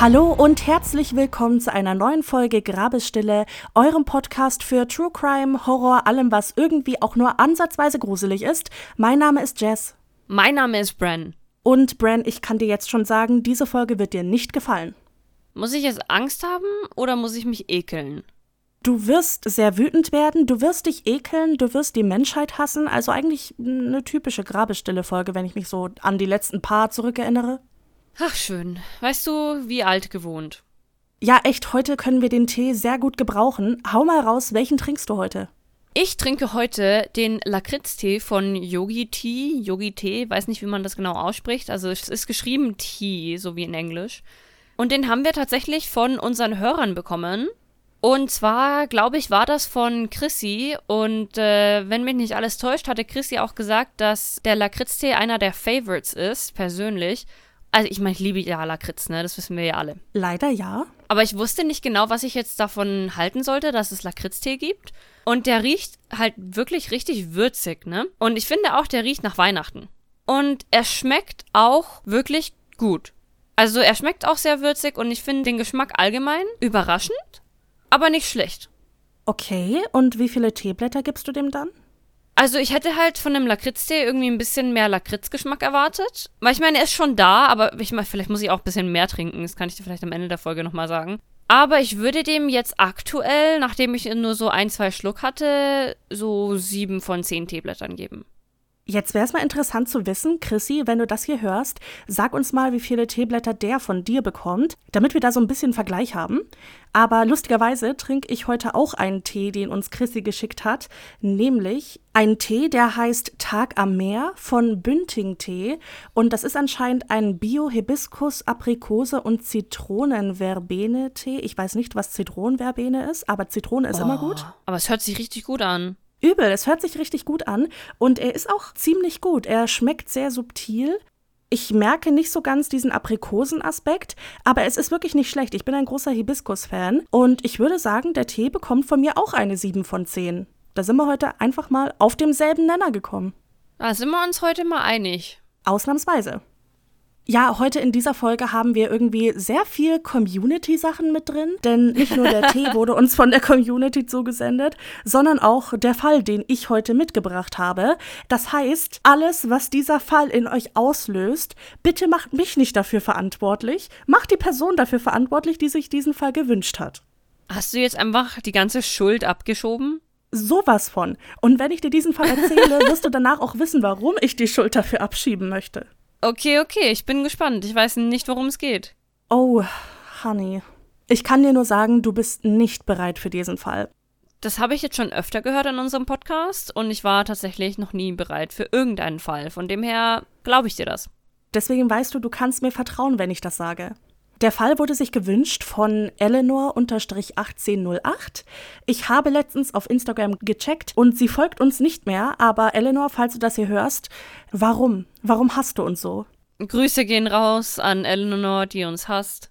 Hallo und herzlich willkommen zu einer neuen Folge Grabesstille, eurem Podcast für True Crime, Horror, allem, was irgendwie auch nur ansatzweise gruselig ist. Mein Name ist Jess. Mein Name ist Bren. Und Bren, ich kann dir jetzt schon sagen, diese Folge wird dir nicht gefallen. Muss ich jetzt Angst haben oder muss ich mich ekeln? Du wirst sehr wütend werden, du wirst dich ekeln, du wirst die Menschheit hassen. Also eigentlich eine typische Grabestille-Folge, wenn ich mich so an die letzten paar zurückerinnere. Ach, schön. Weißt du, wie alt gewohnt. Ja, echt, heute können wir den Tee sehr gut gebrauchen. Hau mal raus, welchen trinkst du heute? Ich trinke heute den Lakritz-Tee von Yogi Tea. Yogi Tee, weiß nicht, wie man das genau ausspricht. Also es ist geschrieben Tea, so wie in Englisch. Und den haben wir tatsächlich von unseren Hörern bekommen. Und zwar, glaube ich, war das von Chrissy. Und äh, wenn mich nicht alles täuscht, hatte Chrissy auch gesagt, dass der Lakritz-Tee einer der Favorites ist, persönlich. Also ich meine, ich liebe ja Lakritz, ne? Das wissen wir ja alle. Leider ja. Aber ich wusste nicht genau, was ich jetzt davon halten sollte, dass es Lakritztee gibt. Und der riecht halt wirklich richtig würzig, ne? Und ich finde auch, der riecht nach Weihnachten. Und er schmeckt auch wirklich gut. Also er schmeckt auch sehr würzig und ich finde den Geschmack allgemein überraschend, aber nicht schlecht. Okay, und wie viele Teeblätter gibst du dem dann? Also ich hätte halt von dem Lakritztee irgendwie ein bisschen mehr Lakritzgeschmack erwartet. Weil ich meine, er ist schon da, aber ich meine, vielleicht muss ich auch ein bisschen mehr trinken. Das kann ich dir vielleicht am Ende der Folge nochmal sagen. Aber ich würde dem jetzt aktuell, nachdem ich nur so ein, zwei Schluck hatte, so sieben von zehn Teeblättern geben. Jetzt wäre es mal interessant zu wissen, Chrissy, wenn du das hier hörst, sag uns mal, wie viele Teeblätter der von dir bekommt, damit wir da so ein bisschen Vergleich haben. Aber lustigerweise trinke ich heute auch einen Tee, den uns Chrissy geschickt hat, nämlich einen Tee, der heißt Tag am Meer von Bünding Tee und das ist anscheinend ein Bio-Hibiskus, Aprikose und Zitronenverbene-Tee. Ich weiß nicht, was Zitronenverbene ist, aber Zitrone ist oh, immer gut. Aber es hört sich richtig gut an. Übel, es hört sich richtig gut an und er ist auch ziemlich gut. Er schmeckt sehr subtil. Ich merke nicht so ganz diesen Aprikosenaspekt, aber es ist wirklich nicht schlecht. Ich bin ein großer Hibiskus-Fan und ich würde sagen, der Tee bekommt von mir auch eine 7 von 10. Da sind wir heute einfach mal auf demselben Nenner gekommen. Da sind wir uns heute mal einig. Ausnahmsweise. Ja, heute in dieser Folge haben wir irgendwie sehr viel Community-Sachen mit drin, denn nicht nur der Tee wurde uns von der Community zugesendet, sondern auch der Fall, den ich heute mitgebracht habe. Das heißt, alles, was dieser Fall in euch auslöst, bitte macht mich nicht dafür verantwortlich, macht die Person dafür verantwortlich, die sich diesen Fall gewünscht hat. Hast du jetzt einfach die ganze Schuld abgeschoben? Sowas von. Und wenn ich dir diesen Fall erzähle, wirst du danach auch wissen, warum ich die Schuld dafür abschieben möchte. Okay, okay, ich bin gespannt. Ich weiß nicht, worum es geht. Oh, Honey. Ich kann dir nur sagen, du bist nicht bereit für diesen Fall. Das habe ich jetzt schon öfter gehört in unserem Podcast und ich war tatsächlich noch nie bereit für irgendeinen Fall. Von dem her glaube ich dir das. Deswegen weißt du, du kannst mir vertrauen, wenn ich das sage. Der Fall wurde sich gewünscht von Eleanor-1808. Ich habe letztens auf Instagram gecheckt und sie folgt uns nicht mehr, aber Eleanor, falls du das hier hörst, warum? Warum hast du uns so? Grüße gehen raus an Eleanor, die uns hasst.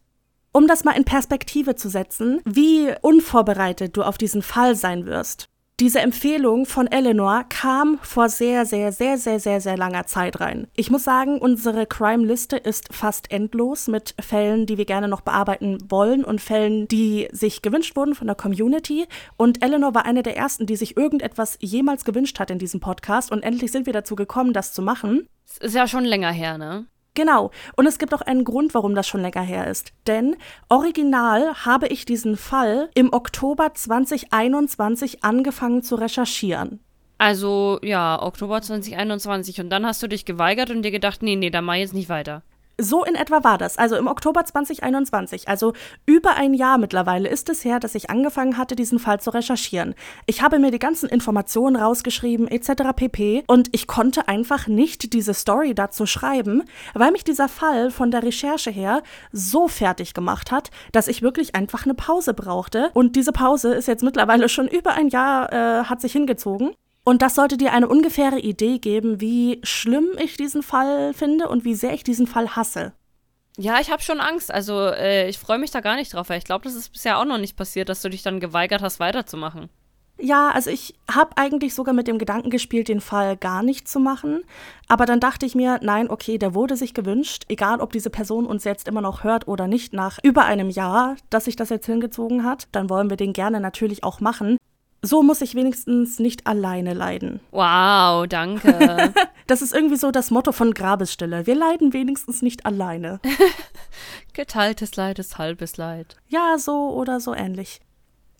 Um das mal in Perspektive zu setzen, wie unvorbereitet du auf diesen Fall sein wirst. Diese Empfehlung von Eleanor kam vor sehr, sehr, sehr, sehr, sehr, sehr langer Zeit rein. Ich muss sagen, unsere Crime-Liste ist fast endlos mit Fällen, die wir gerne noch bearbeiten wollen und Fällen, die sich gewünscht wurden von der Community. Und Eleanor war eine der ersten, die sich irgendetwas jemals gewünscht hat in diesem Podcast. Und endlich sind wir dazu gekommen, das zu machen. Das ist ja schon länger her, ne? Genau. Und es gibt auch einen Grund, warum das schon länger her ist. Denn original habe ich diesen Fall im Oktober 2021 angefangen zu recherchieren. Also ja, Oktober 2021. Und dann hast du dich geweigert und dir gedacht, nee, nee, da mach ich jetzt nicht weiter. So in etwa war das. Also im Oktober 2021, also über ein Jahr mittlerweile ist es her, dass ich angefangen hatte, diesen Fall zu recherchieren. Ich habe mir die ganzen Informationen rausgeschrieben, etc. pp. Und ich konnte einfach nicht diese Story dazu schreiben, weil mich dieser Fall von der Recherche her so fertig gemacht hat, dass ich wirklich einfach eine Pause brauchte. Und diese Pause ist jetzt mittlerweile schon über ein Jahr, äh, hat sich hingezogen. Und das sollte dir eine ungefähre Idee geben, wie schlimm ich diesen Fall finde und wie sehr ich diesen Fall hasse. Ja, ich habe schon Angst. Also äh, ich freue mich da gar nicht drauf, weil ich glaube, das ist bisher auch noch nicht passiert, dass du dich dann geweigert hast, weiterzumachen. Ja, also ich habe eigentlich sogar mit dem Gedanken gespielt, den Fall gar nicht zu machen. Aber dann dachte ich mir, nein, okay, der wurde sich gewünscht, egal ob diese Person uns jetzt immer noch hört oder nicht, nach über einem Jahr, dass sich das jetzt hingezogen hat, dann wollen wir den gerne natürlich auch machen. So muss ich wenigstens nicht alleine leiden. Wow, danke. das ist irgendwie so das Motto von Grabesstille. Wir leiden wenigstens nicht alleine. Geteiltes Leid ist halbes Leid. Ja, so oder so ähnlich.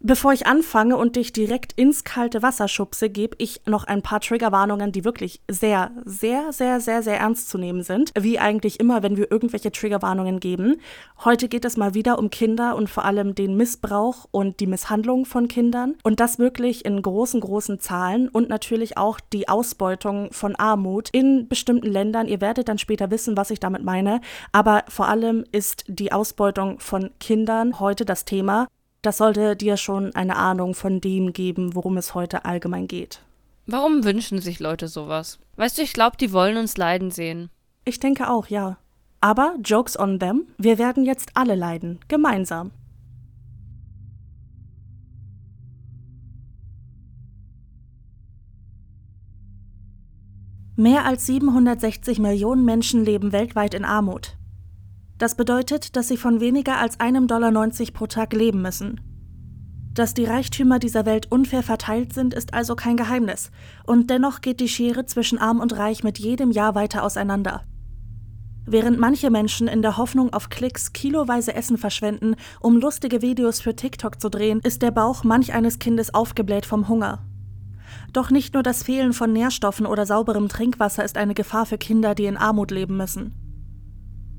Bevor ich anfange und dich direkt ins kalte Wasser schubse, gebe ich noch ein paar Triggerwarnungen, die wirklich sehr, sehr, sehr, sehr, sehr ernst zu nehmen sind. Wie eigentlich immer, wenn wir irgendwelche Triggerwarnungen geben. Heute geht es mal wieder um Kinder und vor allem den Missbrauch und die Misshandlung von Kindern. Und das wirklich in großen, großen Zahlen und natürlich auch die Ausbeutung von Armut in bestimmten Ländern. Ihr werdet dann später wissen, was ich damit meine. Aber vor allem ist die Ausbeutung von Kindern heute das Thema. Das sollte dir schon eine Ahnung von dem geben, worum es heute allgemein geht. Warum wünschen sich Leute sowas? Weißt du, ich glaube, die wollen uns leiden sehen. Ich denke auch, ja. Aber Jokes on them, wir werden jetzt alle leiden, gemeinsam. Mehr als 760 Millionen Menschen leben weltweit in Armut. Das bedeutet, dass sie von weniger als einem Dollar 90 pro Tag leben müssen. Dass die Reichtümer dieser Welt unfair verteilt sind, ist also kein Geheimnis, und dennoch geht die Schere zwischen arm und reich mit jedem Jahr weiter auseinander. Während manche Menschen in der Hoffnung auf Klicks kiloweise Essen verschwenden, um lustige Videos für TikTok zu drehen, ist der Bauch manch eines Kindes aufgebläht vom Hunger. Doch nicht nur das Fehlen von Nährstoffen oder sauberem Trinkwasser ist eine Gefahr für Kinder, die in Armut leben müssen.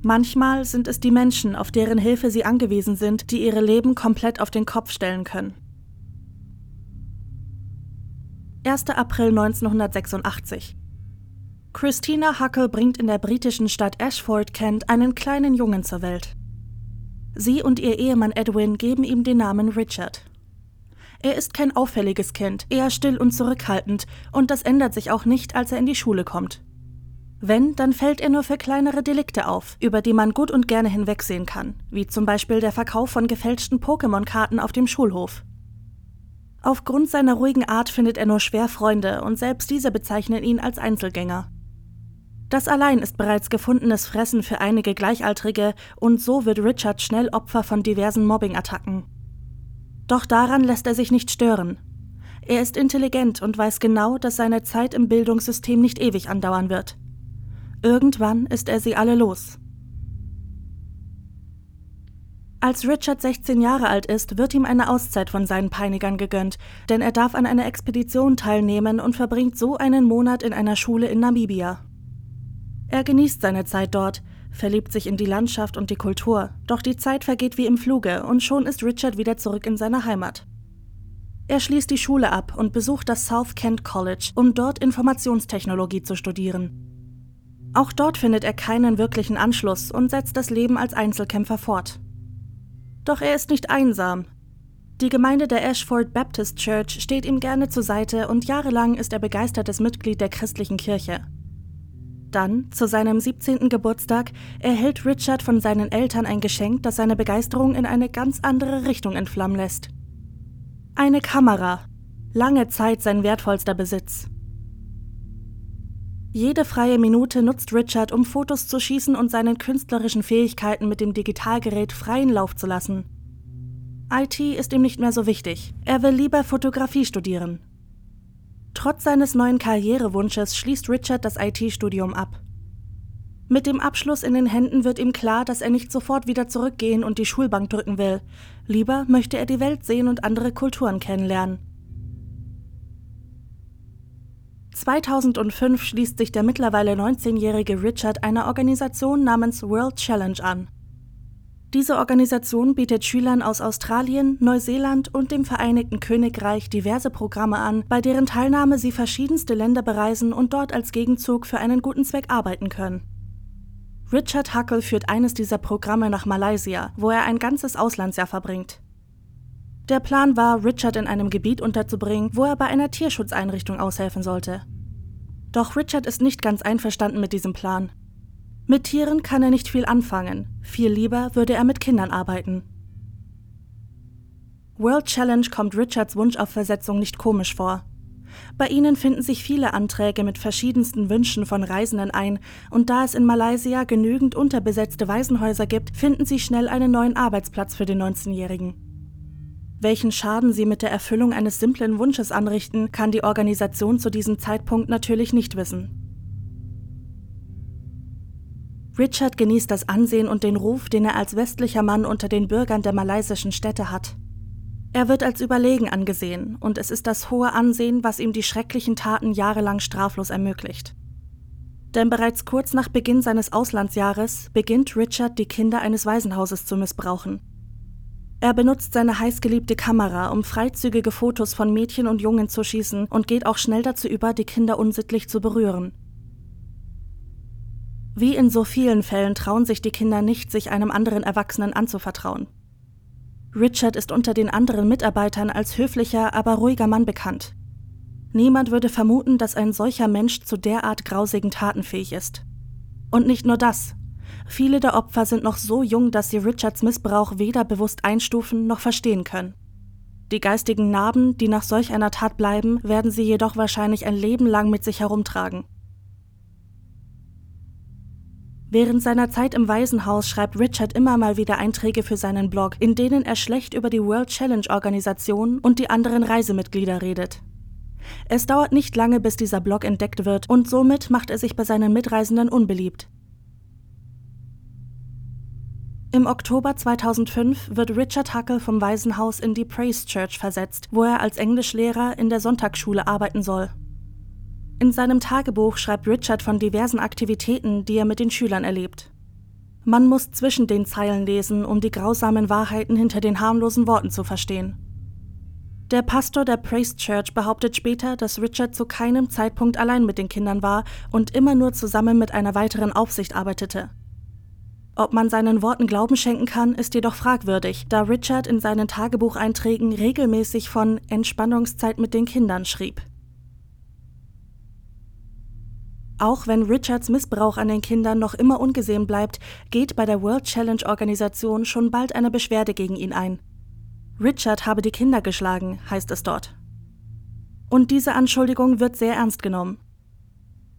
Manchmal sind es die Menschen, auf deren Hilfe sie angewiesen sind, die ihre Leben komplett auf den Kopf stellen können. 1. April 1986 Christina Huckle bringt in der britischen Stadt Ashford, Kent, einen kleinen Jungen zur Welt. Sie und ihr Ehemann Edwin geben ihm den Namen Richard. Er ist kein auffälliges Kind, eher still und zurückhaltend, und das ändert sich auch nicht, als er in die Schule kommt. Wenn, dann fällt er nur für kleinere Delikte auf, über die man gut und gerne hinwegsehen kann, wie zum Beispiel der Verkauf von gefälschten Pokémon-Karten auf dem Schulhof. Aufgrund seiner ruhigen Art findet er nur schwer Freunde und selbst diese bezeichnen ihn als Einzelgänger. Das allein ist bereits gefundenes Fressen für einige Gleichaltrige und so wird Richard schnell Opfer von diversen Mobbing-Attacken. Doch daran lässt er sich nicht stören. Er ist intelligent und weiß genau, dass seine Zeit im Bildungssystem nicht ewig andauern wird. Irgendwann ist er sie alle los. Als Richard 16 Jahre alt ist, wird ihm eine Auszeit von seinen Peinigern gegönnt, denn er darf an einer Expedition teilnehmen und verbringt so einen Monat in einer Schule in Namibia. Er genießt seine Zeit dort, verliebt sich in die Landschaft und die Kultur, doch die Zeit vergeht wie im Fluge und schon ist Richard wieder zurück in seiner Heimat. Er schließt die Schule ab und besucht das South Kent College, um dort Informationstechnologie zu studieren. Auch dort findet er keinen wirklichen Anschluss und setzt das Leben als Einzelkämpfer fort. Doch er ist nicht einsam. Die Gemeinde der Ashford Baptist Church steht ihm gerne zur Seite und jahrelang ist er begeistertes Mitglied der christlichen Kirche. Dann, zu seinem 17. Geburtstag, erhält Richard von seinen Eltern ein Geschenk, das seine Begeisterung in eine ganz andere Richtung entflammen lässt. Eine Kamera. Lange Zeit sein wertvollster Besitz. Jede freie Minute nutzt Richard, um Fotos zu schießen und seinen künstlerischen Fähigkeiten mit dem Digitalgerät freien Lauf zu lassen. IT ist ihm nicht mehr so wichtig. Er will lieber Fotografie studieren. Trotz seines neuen Karrierewunsches schließt Richard das IT-Studium ab. Mit dem Abschluss in den Händen wird ihm klar, dass er nicht sofort wieder zurückgehen und die Schulbank drücken will. Lieber möchte er die Welt sehen und andere Kulturen kennenlernen. 2005 schließt sich der mittlerweile 19-jährige Richard einer Organisation namens World Challenge an. Diese Organisation bietet Schülern aus Australien, Neuseeland und dem Vereinigten Königreich diverse Programme an, bei deren Teilnahme sie verschiedenste Länder bereisen und dort als Gegenzug für einen guten Zweck arbeiten können. Richard Huckle führt eines dieser Programme nach Malaysia, wo er ein ganzes Auslandsjahr verbringt. Der Plan war, Richard in einem Gebiet unterzubringen, wo er bei einer Tierschutzeinrichtung aushelfen sollte. Doch Richard ist nicht ganz einverstanden mit diesem Plan. Mit Tieren kann er nicht viel anfangen, viel lieber würde er mit Kindern arbeiten. World Challenge kommt Richards Wunsch auf Versetzung nicht komisch vor. Bei ihnen finden sich viele Anträge mit verschiedensten Wünschen von Reisenden ein, und da es in Malaysia genügend unterbesetzte Waisenhäuser gibt, finden sie schnell einen neuen Arbeitsplatz für den 19-Jährigen. Welchen Schaden sie mit der Erfüllung eines simplen Wunsches anrichten, kann die Organisation zu diesem Zeitpunkt natürlich nicht wissen. Richard genießt das Ansehen und den Ruf, den er als westlicher Mann unter den Bürgern der malaysischen Städte hat. Er wird als überlegen angesehen, und es ist das hohe Ansehen, was ihm die schrecklichen Taten jahrelang straflos ermöglicht. Denn bereits kurz nach Beginn seines Auslandsjahres beginnt Richard die Kinder eines Waisenhauses zu missbrauchen. Er benutzt seine heißgeliebte Kamera, um freizügige Fotos von Mädchen und Jungen zu schießen und geht auch schnell dazu über, die Kinder unsittlich zu berühren. Wie in so vielen Fällen trauen sich die Kinder nicht, sich einem anderen Erwachsenen anzuvertrauen. Richard ist unter den anderen Mitarbeitern als höflicher, aber ruhiger Mann bekannt. Niemand würde vermuten, dass ein solcher Mensch zu derart grausigen Taten fähig ist. Und nicht nur das. Viele der Opfer sind noch so jung, dass sie Richards Missbrauch weder bewusst einstufen noch verstehen können. Die geistigen Narben, die nach solch einer Tat bleiben, werden sie jedoch wahrscheinlich ein Leben lang mit sich herumtragen. Während seiner Zeit im Waisenhaus schreibt Richard immer mal wieder Einträge für seinen Blog, in denen er schlecht über die World Challenge Organisation und die anderen Reisemitglieder redet. Es dauert nicht lange, bis dieser Blog entdeckt wird und somit macht er sich bei seinen Mitreisenden unbeliebt. Im Oktober 2005 wird Richard Huckle vom Waisenhaus in die Praise Church versetzt, wo er als Englischlehrer in der Sonntagsschule arbeiten soll. In seinem Tagebuch schreibt Richard von diversen Aktivitäten, die er mit den Schülern erlebt. Man muss zwischen den Zeilen lesen, um die grausamen Wahrheiten hinter den harmlosen Worten zu verstehen. Der Pastor der Praise Church behauptet später, dass Richard zu keinem Zeitpunkt allein mit den Kindern war und immer nur zusammen mit einer weiteren Aufsicht arbeitete. Ob man seinen Worten Glauben schenken kann, ist jedoch fragwürdig, da Richard in seinen Tagebucheinträgen regelmäßig von Entspannungszeit mit den Kindern schrieb. Auch wenn Richards Missbrauch an den Kindern noch immer ungesehen bleibt, geht bei der World Challenge Organisation schon bald eine Beschwerde gegen ihn ein. Richard habe die Kinder geschlagen, heißt es dort. Und diese Anschuldigung wird sehr ernst genommen.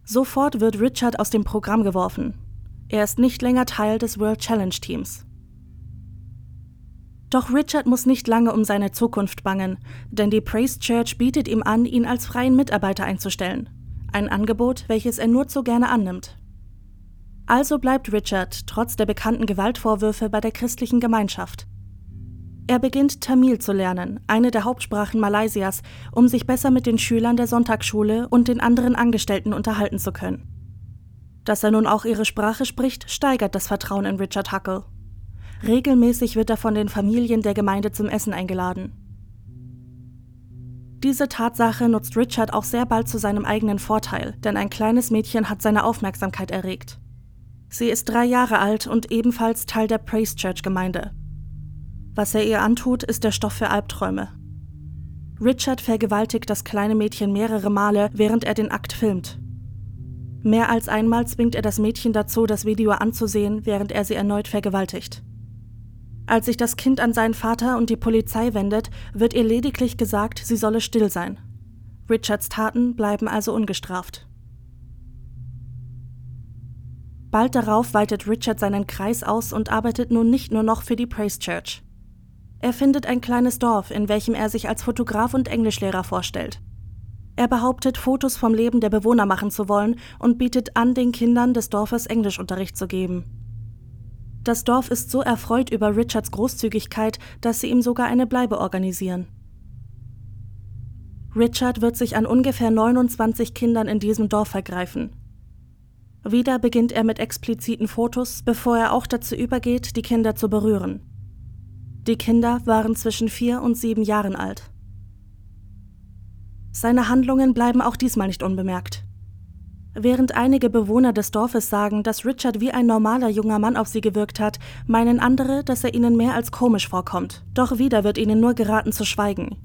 Sofort wird Richard aus dem Programm geworfen. Er ist nicht länger Teil des World Challenge Teams. Doch Richard muss nicht lange um seine Zukunft bangen, denn die Praise Church bietet ihm an, ihn als freien Mitarbeiter einzustellen ein Angebot, welches er nur zu gerne annimmt. Also bleibt Richard trotz der bekannten Gewaltvorwürfe bei der christlichen Gemeinschaft. Er beginnt Tamil zu lernen, eine der Hauptsprachen Malaysias, um sich besser mit den Schülern der Sonntagsschule und den anderen Angestellten unterhalten zu können. Dass er nun auch ihre Sprache spricht, steigert das Vertrauen in Richard Huckle. Regelmäßig wird er von den Familien der Gemeinde zum Essen eingeladen. Diese Tatsache nutzt Richard auch sehr bald zu seinem eigenen Vorteil, denn ein kleines Mädchen hat seine Aufmerksamkeit erregt. Sie ist drei Jahre alt und ebenfalls Teil der Praise Church Gemeinde. Was er ihr antut, ist der Stoff für Albträume. Richard vergewaltigt das kleine Mädchen mehrere Male, während er den Akt filmt. Mehr als einmal zwingt er das Mädchen dazu, das Video anzusehen, während er sie erneut vergewaltigt. Als sich das Kind an seinen Vater und die Polizei wendet, wird ihr lediglich gesagt, sie solle still sein. Richards Taten bleiben also ungestraft. Bald darauf weitet Richard seinen Kreis aus und arbeitet nun nicht nur noch für die Praise Church. Er findet ein kleines Dorf, in welchem er sich als Fotograf und Englischlehrer vorstellt. Er behauptet, Fotos vom Leben der Bewohner machen zu wollen und bietet an, den Kindern des Dorfes Englischunterricht zu geben. Das Dorf ist so erfreut über Richards Großzügigkeit, dass sie ihm sogar eine Bleibe organisieren. Richard wird sich an ungefähr 29 Kindern in diesem Dorf vergreifen. Wieder beginnt er mit expliziten Fotos, bevor er auch dazu übergeht, die Kinder zu berühren. Die Kinder waren zwischen vier und sieben Jahren alt. Seine Handlungen bleiben auch diesmal nicht unbemerkt. Während einige Bewohner des Dorfes sagen, dass Richard wie ein normaler junger Mann auf sie gewirkt hat, meinen andere, dass er ihnen mehr als komisch vorkommt. Doch wieder wird ihnen nur geraten zu schweigen.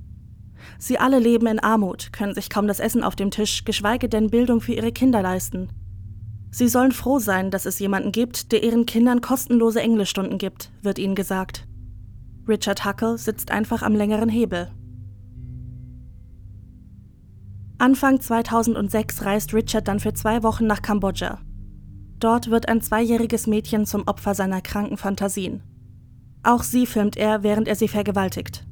Sie alle leben in Armut, können sich kaum das Essen auf dem Tisch, geschweige denn Bildung für ihre Kinder leisten. Sie sollen froh sein, dass es jemanden gibt, der ihren Kindern kostenlose Englischstunden gibt, wird ihnen gesagt. Richard Huckle sitzt einfach am längeren Hebel. Anfang 2006 reist Richard dann für zwei Wochen nach Kambodscha. Dort wird ein zweijähriges Mädchen zum Opfer seiner kranken Fantasien. Auch sie filmt er, während er sie vergewaltigt.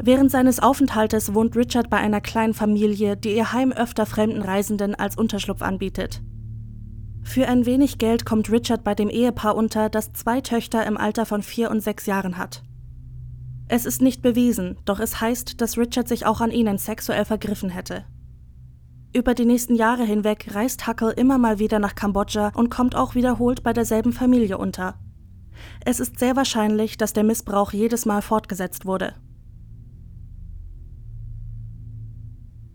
Während seines Aufenthaltes wohnt Richard bei einer kleinen Familie, die ihr Heim öfter fremden Reisenden als Unterschlupf anbietet. Für ein wenig Geld kommt Richard bei dem Ehepaar unter, das zwei Töchter im Alter von vier und sechs Jahren hat. Es ist nicht bewiesen, doch es heißt, dass Richard sich auch an ihnen sexuell vergriffen hätte. Über die nächsten Jahre hinweg reist Huckle immer mal wieder nach Kambodscha und kommt auch wiederholt bei derselben Familie unter. Es ist sehr wahrscheinlich, dass der Missbrauch jedes Mal fortgesetzt wurde.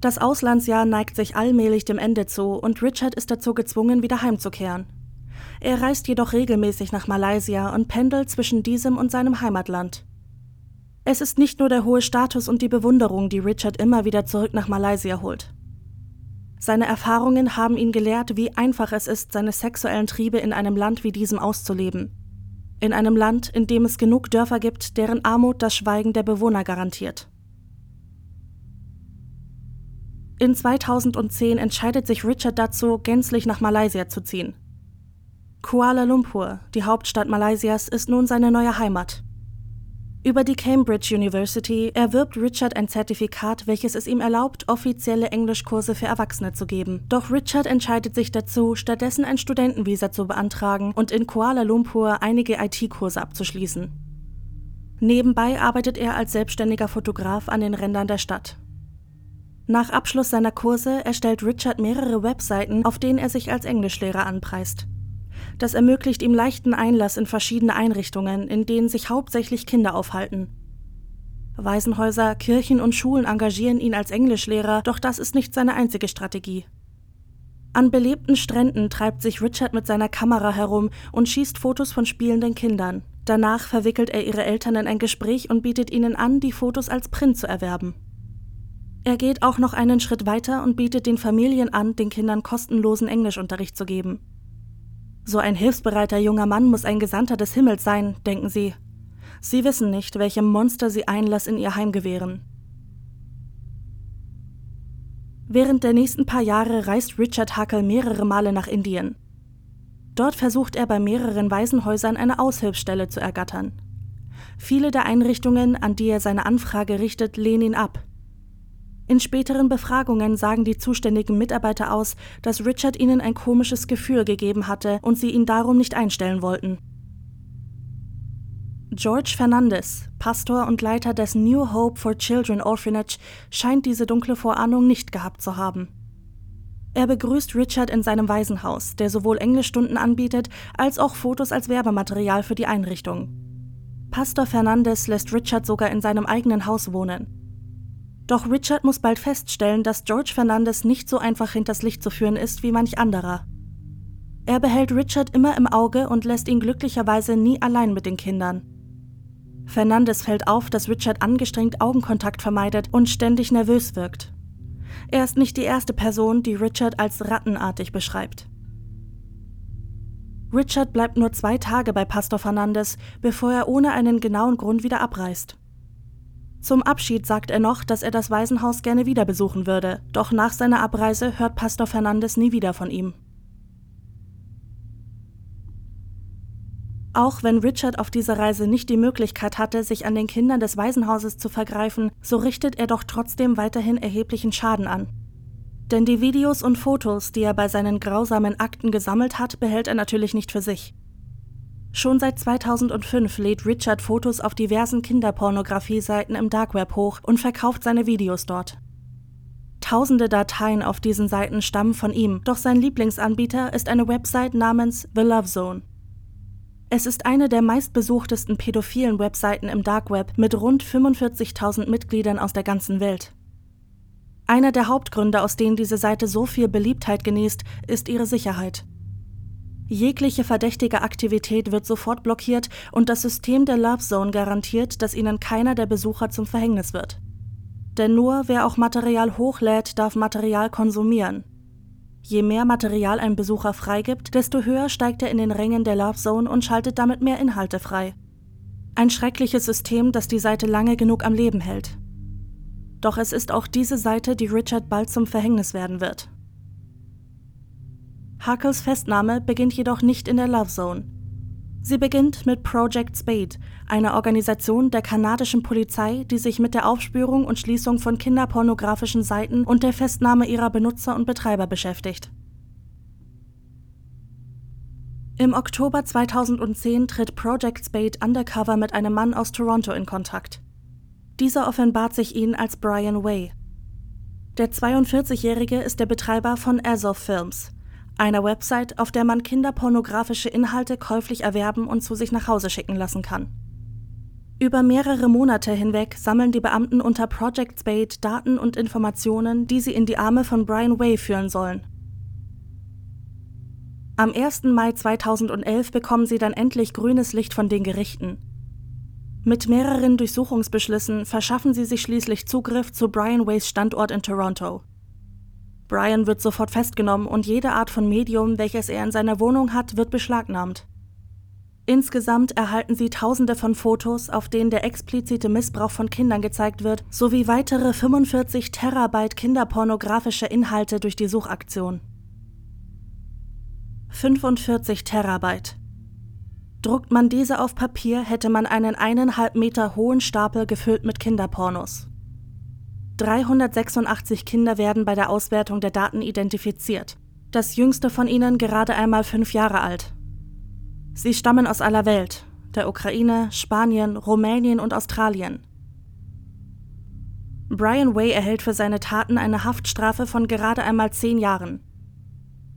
Das Auslandsjahr neigt sich allmählich dem Ende zu und Richard ist dazu gezwungen, wieder heimzukehren. Er reist jedoch regelmäßig nach Malaysia und pendelt zwischen diesem und seinem Heimatland. Es ist nicht nur der hohe Status und die Bewunderung, die Richard immer wieder zurück nach Malaysia holt. Seine Erfahrungen haben ihn gelehrt, wie einfach es ist, seine sexuellen Triebe in einem Land wie diesem auszuleben. In einem Land, in dem es genug Dörfer gibt, deren Armut das Schweigen der Bewohner garantiert. In 2010 entscheidet sich Richard dazu, gänzlich nach Malaysia zu ziehen. Kuala Lumpur, die Hauptstadt Malaysias, ist nun seine neue Heimat. Über die Cambridge University erwirbt Richard ein Zertifikat, welches es ihm erlaubt, offizielle Englischkurse für Erwachsene zu geben. Doch Richard entscheidet sich dazu, stattdessen ein Studentenvisa zu beantragen und in Kuala Lumpur einige IT-Kurse abzuschließen. Nebenbei arbeitet er als selbstständiger Fotograf an den Rändern der Stadt. Nach Abschluss seiner Kurse erstellt Richard mehrere Webseiten, auf denen er sich als Englischlehrer anpreist. Das ermöglicht ihm leichten Einlass in verschiedene Einrichtungen, in denen sich hauptsächlich Kinder aufhalten. Waisenhäuser, Kirchen und Schulen engagieren ihn als Englischlehrer, doch das ist nicht seine einzige Strategie. An belebten Stränden treibt sich Richard mit seiner Kamera herum und schießt Fotos von spielenden Kindern. Danach verwickelt er ihre Eltern in ein Gespräch und bietet ihnen an, die Fotos als Print zu erwerben. Er geht auch noch einen Schritt weiter und bietet den Familien an, den Kindern kostenlosen Englischunterricht zu geben. So ein hilfsbereiter junger Mann muss ein Gesandter des Himmels sein, denken sie. Sie wissen nicht, welchem Monster sie Einlass in ihr Heim gewähren. Während der nächsten paar Jahre reist Richard Huckle mehrere Male nach Indien. Dort versucht er bei mehreren Waisenhäusern eine Aushilfsstelle zu ergattern. Viele der Einrichtungen, an die er seine Anfrage richtet, lehnen ihn ab. In späteren Befragungen sagen die zuständigen Mitarbeiter aus, dass Richard ihnen ein komisches Gefühl gegeben hatte und sie ihn darum nicht einstellen wollten. George Fernandes, Pastor und Leiter des New Hope for Children Orphanage, scheint diese dunkle Vorahnung nicht gehabt zu haben. Er begrüßt Richard in seinem Waisenhaus, der sowohl Englischstunden anbietet, als auch Fotos als Werbematerial für die Einrichtung. Pastor Fernandes lässt Richard sogar in seinem eigenen Haus wohnen. Doch Richard muss bald feststellen, dass George Fernandes nicht so einfach hinters Licht zu führen ist wie manch anderer. Er behält Richard immer im Auge und lässt ihn glücklicherweise nie allein mit den Kindern. Fernandes fällt auf, dass Richard angestrengt Augenkontakt vermeidet und ständig nervös wirkt. Er ist nicht die erste Person, die Richard als rattenartig beschreibt. Richard bleibt nur zwei Tage bei Pastor Fernandes, bevor er ohne einen genauen Grund wieder abreist. Zum Abschied sagt er noch, dass er das Waisenhaus gerne wieder besuchen würde, doch nach seiner Abreise hört Pastor Fernandes nie wieder von ihm. Auch wenn Richard auf dieser Reise nicht die Möglichkeit hatte, sich an den Kindern des Waisenhauses zu vergreifen, so richtet er doch trotzdem weiterhin erheblichen Schaden an. Denn die Videos und Fotos, die er bei seinen grausamen Akten gesammelt hat, behält er natürlich nicht für sich. Schon seit 2005 lädt Richard Fotos auf diversen Kinderpornografie-Seiten im Dark Web hoch und verkauft seine Videos dort. Tausende Dateien auf diesen Seiten stammen von ihm, doch sein Lieblingsanbieter ist eine Website namens The Love Zone. Es ist eine der meistbesuchtesten pädophilen Webseiten im Dark Web mit rund 45.000 Mitgliedern aus der ganzen Welt. Einer der Hauptgründe, aus denen diese Seite so viel Beliebtheit genießt, ist ihre Sicherheit. Jegliche verdächtige Aktivität wird sofort blockiert und das System der Love Zone garantiert, dass ihnen keiner der Besucher zum Verhängnis wird. Denn nur wer auch Material hochlädt, darf Material konsumieren. Je mehr Material ein Besucher freigibt, desto höher steigt er in den Rängen der Love Zone und schaltet damit mehr Inhalte frei. Ein schreckliches System, das die Seite lange genug am Leben hält. Doch es ist auch diese Seite, die Richard bald zum Verhängnis werden wird. Huckles Festnahme beginnt jedoch nicht in der Love Zone. Sie beginnt mit Project Spade, einer Organisation der kanadischen Polizei, die sich mit der Aufspürung und Schließung von kinderpornografischen Seiten und der Festnahme ihrer Benutzer und Betreiber beschäftigt. Im Oktober 2010 tritt Project Spade undercover mit einem Mann aus Toronto in Kontakt. Dieser offenbart sich ihnen als Brian Way. Der 42-Jährige ist der Betreiber von Azov Films, einer Website, auf der man kinderpornografische Inhalte käuflich erwerben und zu sich nach Hause schicken lassen kann. Über mehrere Monate hinweg sammeln die Beamten unter Project Spade Daten und Informationen, die sie in die Arme von Brian Way führen sollen. Am 1. Mai 2011 bekommen sie dann endlich grünes Licht von den Gerichten. Mit mehreren Durchsuchungsbeschlüssen verschaffen sie sich schließlich Zugriff zu Brian Ways Standort in Toronto. Brian wird sofort festgenommen und jede Art von Medium, welches er in seiner Wohnung hat, wird beschlagnahmt. Insgesamt erhalten sie Tausende von Fotos, auf denen der explizite Missbrauch von Kindern gezeigt wird, sowie weitere 45 Terabyte kinderpornografische Inhalte durch die Suchaktion. 45 Terabyte. Druckt man diese auf Papier, hätte man einen eineinhalb Meter hohen Stapel gefüllt mit Kinderpornos. 386 Kinder werden bei der Auswertung der Daten identifiziert. Das jüngste von ihnen gerade einmal fünf Jahre alt. Sie stammen aus aller Welt, der Ukraine, Spanien, Rumänien und Australien. Brian Way erhält für seine Taten eine Haftstrafe von gerade einmal zehn Jahren.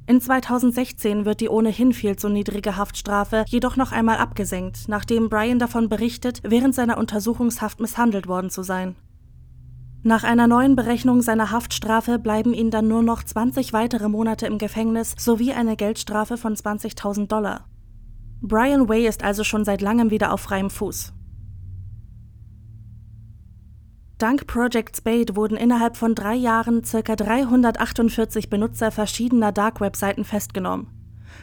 In 2016 wird die ohnehin viel zu niedrige Haftstrafe jedoch noch einmal abgesenkt, nachdem Brian davon berichtet, während seiner Untersuchungshaft misshandelt worden zu sein. Nach einer neuen Berechnung seiner Haftstrafe bleiben ihm dann nur noch 20 weitere Monate im Gefängnis sowie eine Geldstrafe von 20.000 Dollar. Brian Way ist also schon seit langem wieder auf freiem Fuß. Dank Project Spade wurden innerhalb von drei Jahren ca. 348 Benutzer verschiedener Dark-Webseiten festgenommen.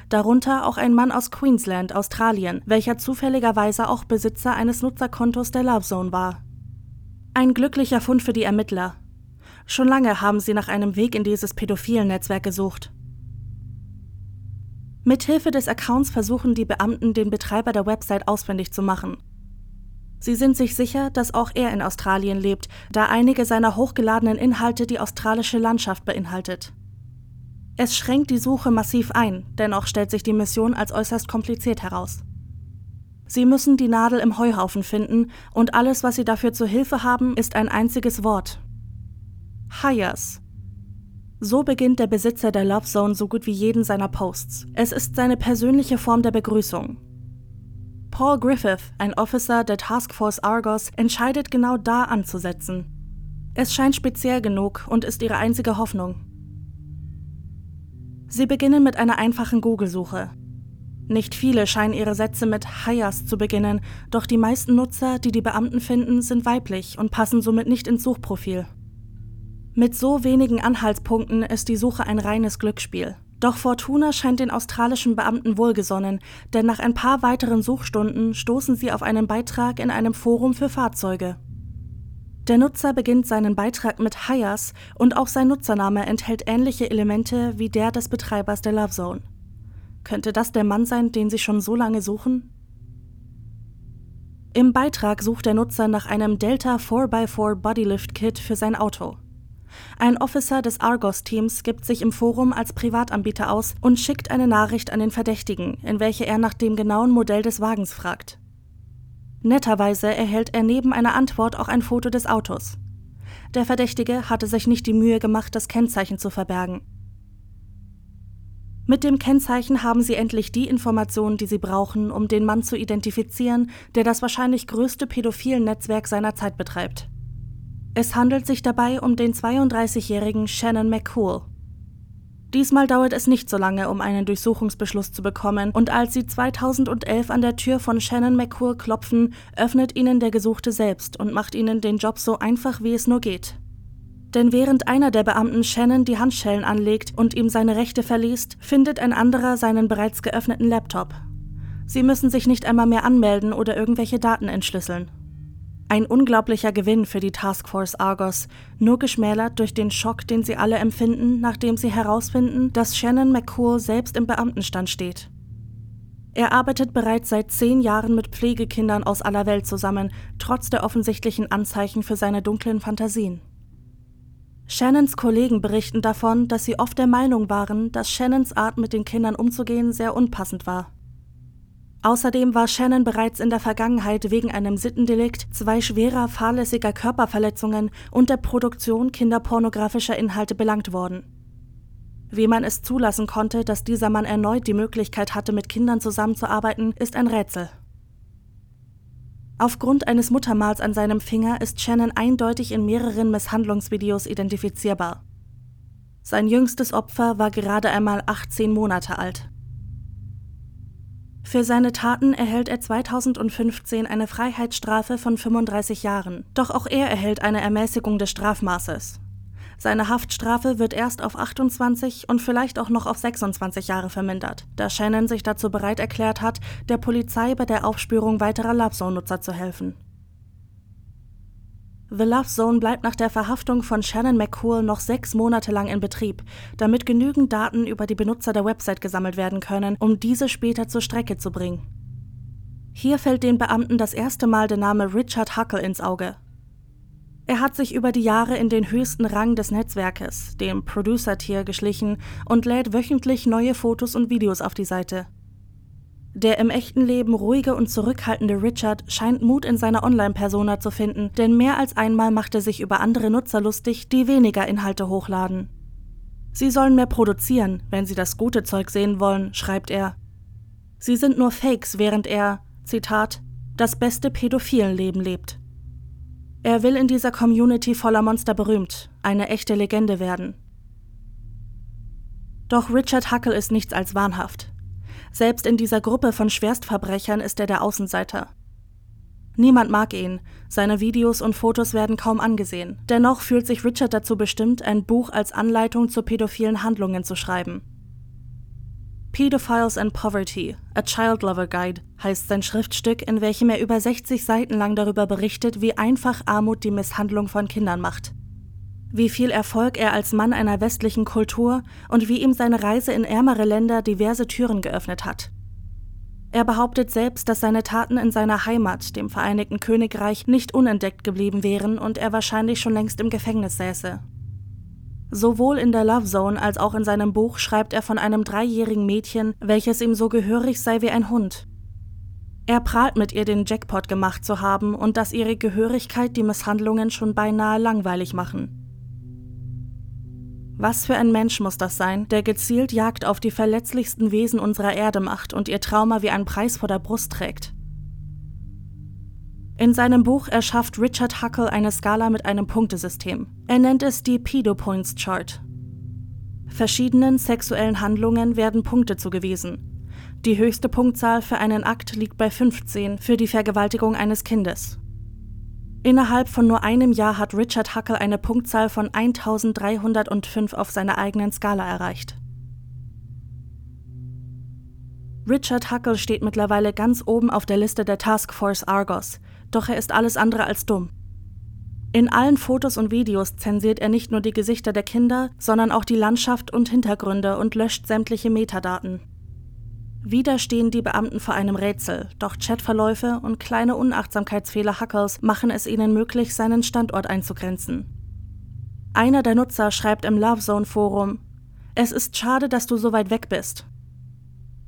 Darunter auch ein Mann aus Queensland, Australien, welcher zufälligerweise auch Besitzer eines Nutzerkontos der Lovezone war. Ein glücklicher Fund für die Ermittler. Schon lange haben sie nach einem Weg in dieses pädophilen Netzwerk gesucht. Mithilfe des Accounts versuchen die Beamten, den Betreiber der Website ausfindig zu machen. Sie sind sich sicher, dass auch er in Australien lebt, da einige seiner hochgeladenen Inhalte die australische Landschaft beinhaltet. Es schränkt die Suche massiv ein, dennoch stellt sich die Mission als äußerst kompliziert heraus. Sie müssen die Nadel im Heuhaufen finden und alles, was sie dafür zur Hilfe haben, ist ein einziges Wort. Hires. So beginnt der Besitzer der Love Zone so gut wie jeden seiner Posts. Es ist seine persönliche Form der Begrüßung. Paul Griffith, ein Officer der Task Force Argos, entscheidet genau da anzusetzen. Es scheint speziell genug und ist ihre einzige Hoffnung. Sie beginnen mit einer einfachen Google-Suche. Nicht viele scheinen ihre Sätze mit Hires zu beginnen, doch die meisten Nutzer, die die Beamten finden, sind weiblich und passen somit nicht ins Suchprofil. Mit so wenigen Anhaltspunkten ist die Suche ein reines Glücksspiel. Doch Fortuna scheint den australischen Beamten wohlgesonnen, denn nach ein paar weiteren Suchstunden stoßen sie auf einen Beitrag in einem Forum für Fahrzeuge. Der Nutzer beginnt seinen Beitrag mit Hires und auch sein Nutzername enthält ähnliche Elemente wie der des Betreibers der Love Zone. Könnte das der Mann sein, den Sie schon so lange suchen? Im Beitrag sucht der Nutzer nach einem Delta 4x4 Bodylift Kit für sein Auto. Ein Officer des Argos-Teams gibt sich im Forum als Privatanbieter aus und schickt eine Nachricht an den Verdächtigen, in welche er nach dem genauen Modell des Wagens fragt. Netterweise erhält er neben einer Antwort auch ein Foto des Autos. Der Verdächtige hatte sich nicht die Mühe gemacht, das Kennzeichen zu verbergen. Mit dem Kennzeichen haben sie endlich die Informationen, die sie brauchen, um den Mann zu identifizieren, der das wahrscheinlich größte pädophilen Netzwerk seiner Zeit betreibt. Es handelt sich dabei um den 32-jährigen Shannon McCool. Diesmal dauert es nicht so lange, um einen Durchsuchungsbeschluss zu bekommen, und als sie 2011 an der Tür von Shannon McCool klopfen, öffnet ihnen der Gesuchte selbst und macht ihnen den Job so einfach, wie es nur geht. Denn während einer der Beamten Shannon die Handschellen anlegt und ihm seine Rechte verliest, findet ein anderer seinen bereits geöffneten Laptop. Sie müssen sich nicht einmal mehr anmelden oder irgendwelche Daten entschlüsseln. Ein unglaublicher Gewinn für die Taskforce Argos, nur geschmälert durch den Schock, den sie alle empfinden, nachdem sie herausfinden, dass Shannon McCool selbst im Beamtenstand steht. Er arbeitet bereits seit zehn Jahren mit Pflegekindern aus aller Welt zusammen, trotz der offensichtlichen Anzeichen für seine dunklen Fantasien. Shannons Kollegen berichten davon, dass sie oft der Meinung waren, dass Shannons Art mit den Kindern umzugehen sehr unpassend war. Außerdem war Shannon bereits in der Vergangenheit wegen einem Sittendelikt, zwei schwerer fahrlässiger Körperverletzungen und der Produktion kinderpornografischer Inhalte belangt worden. Wie man es zulassen konnte, dass dieser Mann erneut die Möglichkeit hatte, mit Kindern zusammenzuarbeiten, ist ein Rätsel. Aufgrund eines Muttermals an seinem Finger ist Shannon eindeutig in mehreren Misshandlungsvideos identifizierbar. Sein jüngstes Opfer war gerade einmal 18 Monate alt. Für seine Taten erhält er 2015 eine Freiheitsstrafe von 35 Jahren. Doch auch er erhält eine Ermäßigung des Strafmaßes. Seine Haftstrafe wird erst auf 28 und vielleicht auch noch auf 26 Jahre vermindert, da Shannon sich dazu bereit erklärt hat, der Polizei bei der Aufspürung weiterer Love-Zone-Nutzer zu helfen. The Love Zone bleibt nach der Verhaftung von Shannon McCool noch sechs Monate lang in Betrieb, damit genügend Daten über die Benutzer der Website gesammelt werden können, um diese später zur Strecke zu bringen. Hier fällt den Beamten das erste Mal der Name Richard Huckle ins Auge. Er hat sich über die Jahre in den höchsten Rang des Netzwerkes, dem Producer-Tier, geschlichen und lädt wöchentlich neue Fotos und Videos auf die Seite. Der im echten Leben ruhige und zurückhaltende Richard scheint Mut in seiner Online-Persona zu finden, denn mehr als einmal macht er sich über andere Nutzer lustig, die weniger Inhalte hochladen. Sie sollen mehr produzieren, wenn sie das gute Zeug sehen wollen, schreibt er. Sie sind nur Fakes, während er, Zitat, das beste pädophilen Leben lebt. Er will in dieser Community voller Monster berühmt, eine echte Legende werden. Doch Richard Huckle ist nichts als wahnhaft. Selbst in dieser Gruppe von Schwerstverbrechern ist er der Außenseiter. Niemand mag ihn, seine Videos und Fotos werden kaum angesehen. Dennoch fühlt sich Richard dazu bestimmt, ein Buch als Anleitung zu pädophilen Handlungen zu schreiben. Pedophiles and Poverty, A Child Lover Guide heißt sein Schriftstück, in welchem er über 60 Seiten lang darüber berichtet, wie einfach Armut die Misshandlung von Kindern macht wie viel Erfolg er als Mann einer westlichen Kultur und wie ihm seine Reise in ärmere Länder diverse Türen geöffnet hat. Er behauptet selbst, dass seine Taten in seiner Heimat, dem Vereinigten Königreich, nicht unentdeckt geblieben wären und er wahrscheinlich schon längst im Gefängnis säße. Sowohl in der Love Zone als auch in seinem Buch schreibt er von einem dreijährigen Mädchen, welches ihm so gehörig sei wie ein Hund. Er prahlt mit ihr den Jackpot gemacht zu haben und dass ihre Gehörigkeit die Misshandlungen schon beinahe langweilig machen. Was für ein Mensch muss das sein, der gezielt Jagd auf die verletzlichsten Wesen unserer Erde macht und ihr Trauma wie einen Preis vor der Brust trägt? In seinem Buch erschafft Richard Huckle eine Skala mit einem Punktesystem. Er nennt es die Pedo Points Chart. Verschiedenen sexuellen Handlungen werden Punkte zugewiesen. Die höchste Punktzahl für einen Akt liegt bei 15 für die Vergewaltigung eines Kindes. Innerhalb von nur einem Jahr hat Richard Huckle eine Punktzahl von 1305 auf seiner eigenen Skala erreicht. Richard Huckle steht mittlerweile ganz oben auf der Liste der Task Force Argos, doch er ist alles andere als dumm. In allen Fotos und Videos zensiert er nicht nur die Gesichter der Kinder, sondern auch die Landschaft und Hintergründe und löscht sämtliche Metadaten. Wieder stehen die Beamten vor einem Rätsel, doch Chatverläufe und kleine Unachtsamkeitsfehler Hackers machen es ihnen möglich, seinen Standort einzugrenzen. Einer der Nutzer schreibt im Lovezone Forum: Es ist schade, dass du so weit weg bist.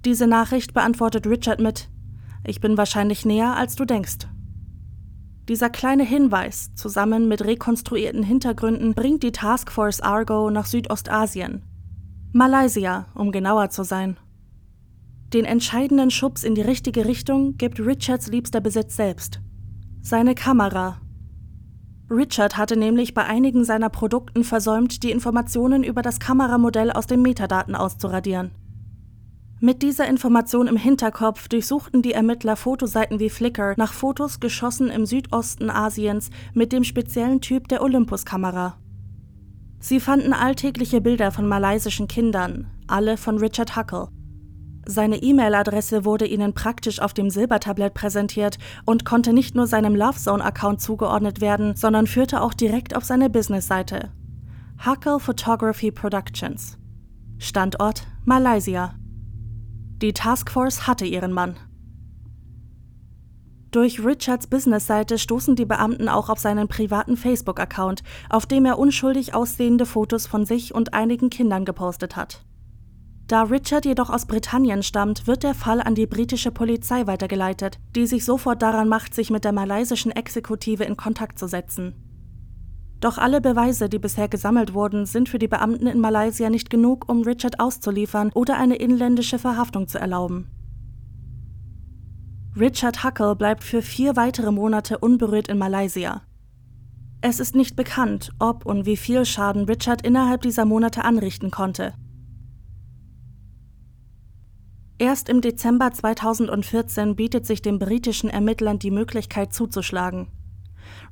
Diese Nachricht beantwortet Richard mit: Ich bin wahrscheinlich näher, als du denkst. Dieser kleine Hinweis, zusammen mit rekonstruierten Hintergründen, bringt die Taskforce Argo nach Südostasien. Malaysia, um genauer zu sein. Den entscheidenden Schubs in die richtige Richtung gibt Richards liebster Besitz selbst. Seine Kamera. Richard hatte nämlich bei einigen seiner Produkten versäumt, die Informationen über das Kameramodell aus den Metadaten auszuradieren. Mit dieser Information im Hinterkopf durchsuchten die Ermittler Fotoseiten wie Flickr nach Fotos geschossen im Südosten Asiens mit dem speziellen Typ der Olympus-Kamera. Sie fanden alltägliche Bilder von malaysischen Kindern, alle von Richard Huckle. Seine E-Mail-Adresse wurde ihnen praktisch auf dem Silbertablett präsentiert und konnte nicht nur seinem LoveZone-Account zugeordnet werden, sondern führte auch direkt auf seine Business-Seite. Huckle Photography Productions. Standort Malaysia. Die Taskforce hatte ihren Mann. Durch Richards Business-Seite stoßen die Beamten auch auf seinen privaten Facebook-Account, auf dem er unschuldig aussehende Fotos von sich und einigen Kindern gepostet hat. Da Richard jedoch aus Britannien stammt, wird der Fall an die britische Polizei weitergeleitet, die sich sofort daran macht, sich mit der malaysischen Exekutive in Kontakt zu setzen. Doch alle Beweise, die bisher gesammelt wurden, sind für die Beamten in Malaysia nicht genug, um Richard auszuliefern oder eine inländische Verhaftung zu erlauben. Richard Huckle bleibt für vier weitere Monate unberührt in Malaysia. Es ist nicht bekannt, ob und wie viel Schaden Richard innerhalb dieser Monate anrichten konnte. Erst im Dezember 2014 bietet sich den britischen Ermittlern die Möglichkeit zuzuschlagen.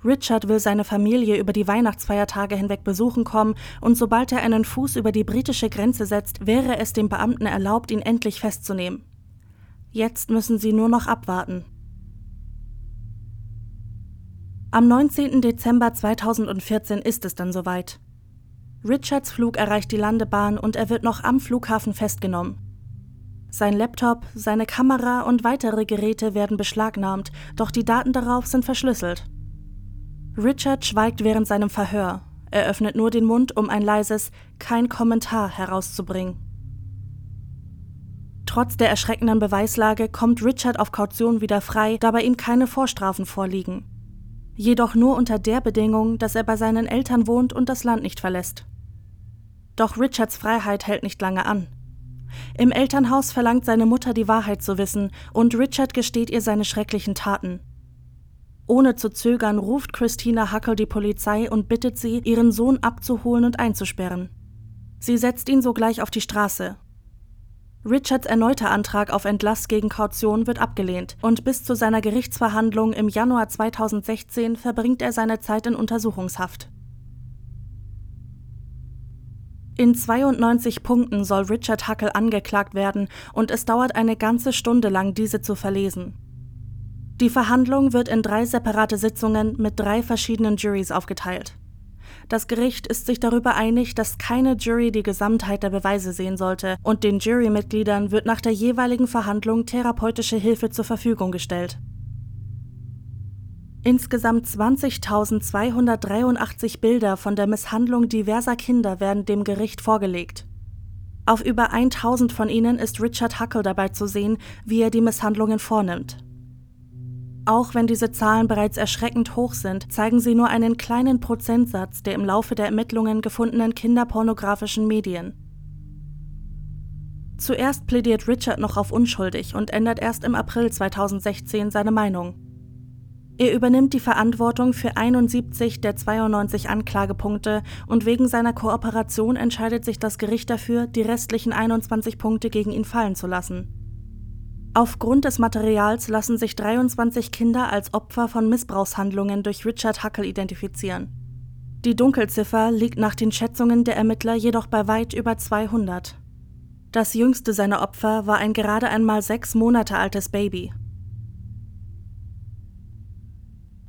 Richard will seine Familie über die Weihnachtsfeiertage hinweg besuchen kommen und sobald er einen Fuß über die britische Grenze setzt, wäre es dem Beamten erlaubt, ihn endlich festzunehmen. Jetzt müssen sie nur noch abwarten. Am 19. Dezember 2014 ist es dann soweit. Richards Flug erreicht die Landebahn und er wird noch am Flughafen festgenommen. Sein Laptop, seine Kamera und weitere Geräte werden beschlagnahmt, doch die Daten darauf sind verschlüsselt. Richard schweigt während seinem Verhör. Er öffnet nur den Mund, um ein leises Kein Kommentar herauszubringen. Trotz der erschreckenden Beweislage kommt Richard auf Kaution wieder frei, da bei ihm keine Vorstrafen vorliegen. Jedoch nur unter der Bedingung, dass er bei seinen Eltern wohnt und das Land nicht verlässt. Doch Richards Freiheit hält nicht lange an. Im Elternhaus verlangt seine Mutter die Wahrheit zu wissen und Richard gesteht ihr seine schrecklichen Taten. Ohne zu zögern ruft Christina Huckle die Polizei und bittet sie, ihren Sohn abzuholen und einzusperren. Sie setzt ihn sogleich auf die Straße. Richards erneuter Antrag auf Entlass gegen Kaution wird abgelehnt und bis zu seiner Gerichtsverhandlung im Januar 2016 verbringt er seine Zeit in Untersuchungshaft. In 92 Punkten soll Richard Huckle angeklagt werden und es dauert eine ganze Stunde lang, diese zu verlesen. Die Verhandlung wird in drei separate Sitzungen mit drei verschiedenen Juries aufgeteilt. Das Gericht ist sich darüber einig, dass keine Jury die Gesamtheit der Beweise sehen sollte und den Jurymitgliedern wird nach der jeweiligen Verhandlung therapeutische Hilfe zur Verfügung gestellt. Insgesamt 20.283 Bilder von der Misshandlung diverser Kinder werden dem Gericht vorgelegt. Auf über 1000 von ihnen ist Richard Huckle dabei zu sehen, wie er die Misshandlungen vornimmt. Auch wenn diese Zahlen bereits erschreckend hoch sind, zeigen sie nur einen kleinen Prozentsatz der im Laufe der Ermittlungen gefundenen kinderpornografischen Medien. Zuerst plädiert Richard noch auf unschuldig und ändert erst im April 2016 seine Meinung. Er übernimmt die Verantwortung für 71 der 92 Anklagepunkte und wegen seiner Kooperation entscheidet sich das Gericht dafür, die restlichen 21 Punkte gegen ihn fallen zu lassen. Aufgrund des Materials lassen sich 23 Kinder als Opfer von Missbrauchshandlungen durch Richard Huckle identifizieren. Die Dunkelziffer liegt nach den Schätzungen der Ermittler jedoch bei weit über 200. Das jüngste seiner Opfer war ein gerade einmal sechs Monate altes Baby.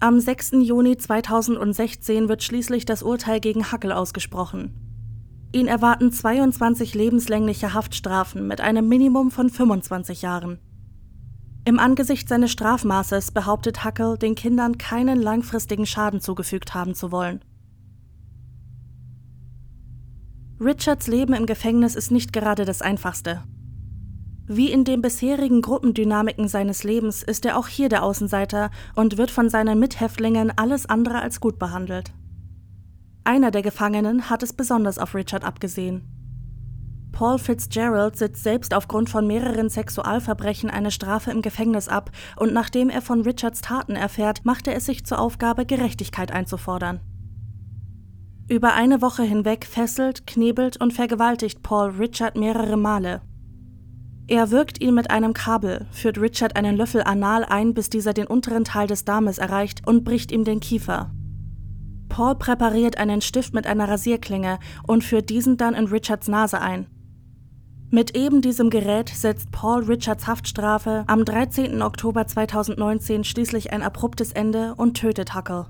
Am 6. Juni 2016 wird schließlich das Urteil gegen Hackel ausgesprochen. Ihn erwarten 22 lebenslängliche Haftstrafen mit einem Minimum von 25 Jahren. Im Angesicht seines Strafmaßes behauptet Hackel, den Kindern keinen langfristigen Schaden zugefügt haben zu wollen. Richards Leben im Gefängnis ist nicht gerade das einfachste. Wie in den bisherigen Gruppendynamiken seines Lebens ist er auch hier der Außenseiter und wird von seinen Mithäftlingen alles andere als gut behandelt. Einer der Gefangenen hat es besonders auf Richard abgesehen. Paul Fitzgerald sitzt selbst aufgrund von mehreren Sexualverbrechen eine Strafe im Gefängnis ab und nachdem er von Richards Taten erfährt, macht er es sich zur Aufgabe, Gerechtigkeit einzufordern. Über eine Woche hinweg fesselt, knebelt und vergewaltigt Paul Richard mehrere Male. Er wirkt ihn mit einem Kabel, führt Richard einen Löffel anal ein, bis dieser den unteren Teil des Darmes erreicht und bricht ihm den Kiefer. Paul präpariert einen Stift mit einer Rasierklinge und führt diesen dann in Richards Nase ein. Mit eben diesem Gerät setzt Paul Richards Haftstrafe am 13. Oktober 2019 schließlich ein abruptes Ende und tötet Huckle.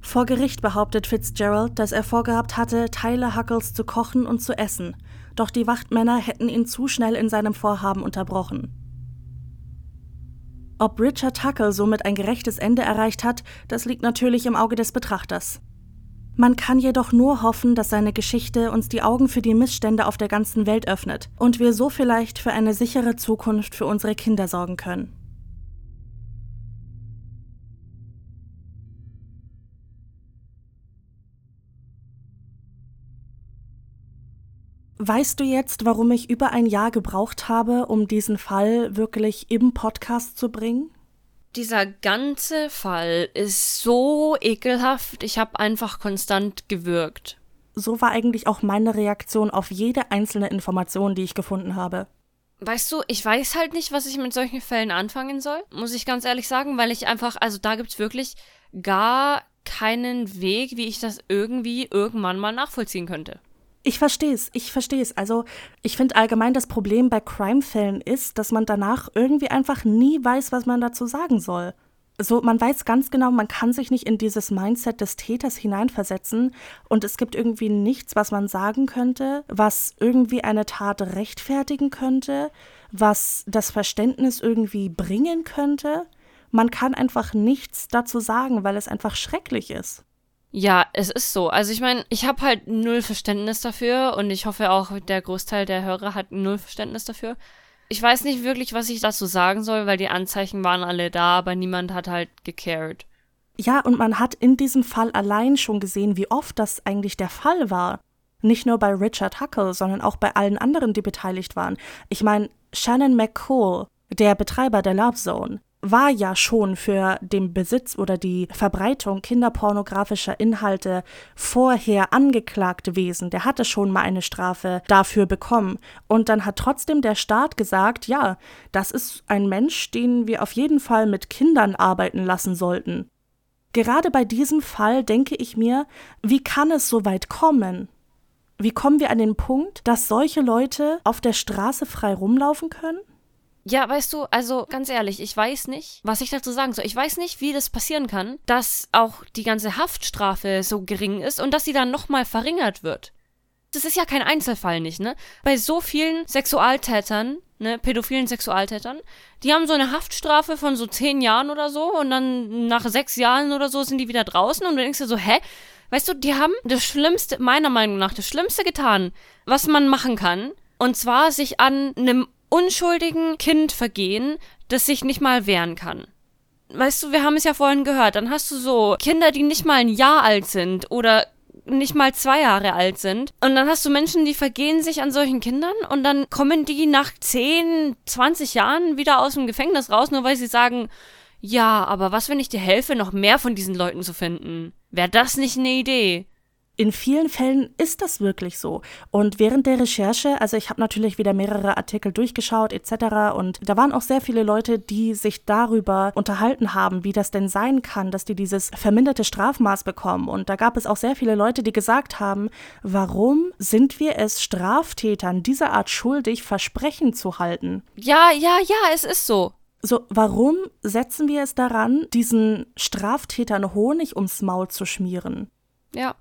Vor Gericht behauptet Fitzgerald, dass er vorgehabt hatte, Teile Huckles zu kochen und zu essen, doch die Wachtmänner hätten ihn zu schnell in seinem Vorhaben unterbrochen. Ob Richard Huckle somit ein gerechtes Ende erreicht hat, das liegt natürlich im Auge des Betrachters. Man kann jedoch nur hoffen, dass seine Geschichte uns die Augen für die Missstände auf der ganzen Welt öffnet und wir so vielleicht für eine sichere Zukunft für unsere Kinder sorgen können. Weißt du jetzt, warum ich über ein Jahr gebraucht habe, um diesen Fall wirklich im Podcast zu bringen? Dieser ganze Fall ist so ekelhaft. Ich habe einfach konstant gewürgt. So war eigentlich auch meine Reaktion auf jede einzelne Information, die ich gefunden habe. Weißt du, ich weiß halt nicht, was ich mit solchen Fällen anfangen soll, muss ich ganz ehrlich sagen, weil ich einfach, also da gibt's wirklich gar keinen Weg, wie ich das irgendwie irgendwann mal nachvollziehen könnte. Ich verstehe es, ich verstehe es. Also, ich finde allgemein das Problem bei Crime-Fällen ist, dass man danach irgendwie einfach nie weiß, was man dazu sagen soll. So, man weiß ganz genau, man kann sich nicht in dieses Mindset des Täters hineinversetzen und es gibt irgendwie nichts, was man sagen könnte, was irgendwie eine Tat rechtfertigen könnte, was das Verständnis irgendwie bringen könnte. Man kann einfach nichts dazu sagen, weil es einfach schrecklich ist. Ja, es ist so. Also ich meine, ich habe halt null Verständnis dafür und ich hoffe auch, der Großteil der Hörer hat null Verständnis dafür. Ich weiß nicht wirklich, was ich dazu sagen soll, weil die Anzeichen waren alle da, aber niemand hat halt gecared. Ja, und man hat in diesem Fall allein schon gesehen, wie oft das eigentlich der Fall war. Nicht nur bei Richard Huckle, sondern auch bei allen anderen, die beteiligt waren. Ich meine, Shannon McCall, der Betreiber der Love Zone, war ja schon für den Besitz oder die Verbreitung kinderpornografischer Inhalte vorher angeklagt gewesen. Der hatte schon mal eine Strafe dafür bekommen. Und dann hat trotzdem der Staat gesagt, ja, das ist ein Mensch, den wir auf jeden Fall mit Kindern arbeiten lassen sollten. Gerade bei diesem Fall denke ich mir, wie kann es so weit kommen? Wie kommen wir an den Punkt, dass solche Leute auf der Straße frei rumlaufen können? Ja, weißt du, also ganz ehrlich, ich weiß nicht, was ich dazu sagen soll. Ich weiß nicht, wie das passieren kann, dass auch die ganze Haftstrafe so gering ist und dass sie dann nochmal verringert wird. Das ist ja kein Einzelfall nicht, ne? Bei so vielen Sexualtätern, ne, pädophilen Sexualtätern, die haben so eine Haftstrafe von so zehn Jahren oder so und dann nach sechs Jahren oder so sind die wieder draußen und du denkst dir so, hä? Weißt du, die haben das Schlimmste, meiner Meinung nach, das Schlimmste getan, was man machen kann. Und zwar sich an einem unschuldigen Kind vergehen, das sich nicht mal wehren kann. Weißt du, wir haben es ja vorhin gehört, dann hast du so Kinder, die nicht mal ein Jahr alt sind oder nicht mal zwei Jahre alt sind. Und dann hast du Menschen, die vergehen sich an solchen Kindern und dann kommen die nach 10, 20 Jahren wieder aus dem Gefängnis raus, nur weil sie sagen, ja, aber was, wenn ich dir helfe, noch mehr von diesen Leuten zu finden? Wäre das nicht eine Idee? In vielen Fällen ist das wirklich so. Und während der Recherche, also ich habe natürlich wieder mehrere Artikel durchgeschaut etc. Und da waren auch sehr viele Leute, die sich darüber unterhalten haben, wie das denn sein kann, dass die dieses verminderte Strafmaß bekommen. Und da gab es auch sehr viele Leute, die gesagt haben, warum sind wir es Straftätern dieser Art schuldig, Versprechen zu halten? Ja, ja, ja, es ist so. So, warum setzen wir es daran, diesen Straftätern Honig ums Maul zu schmieren? Ja,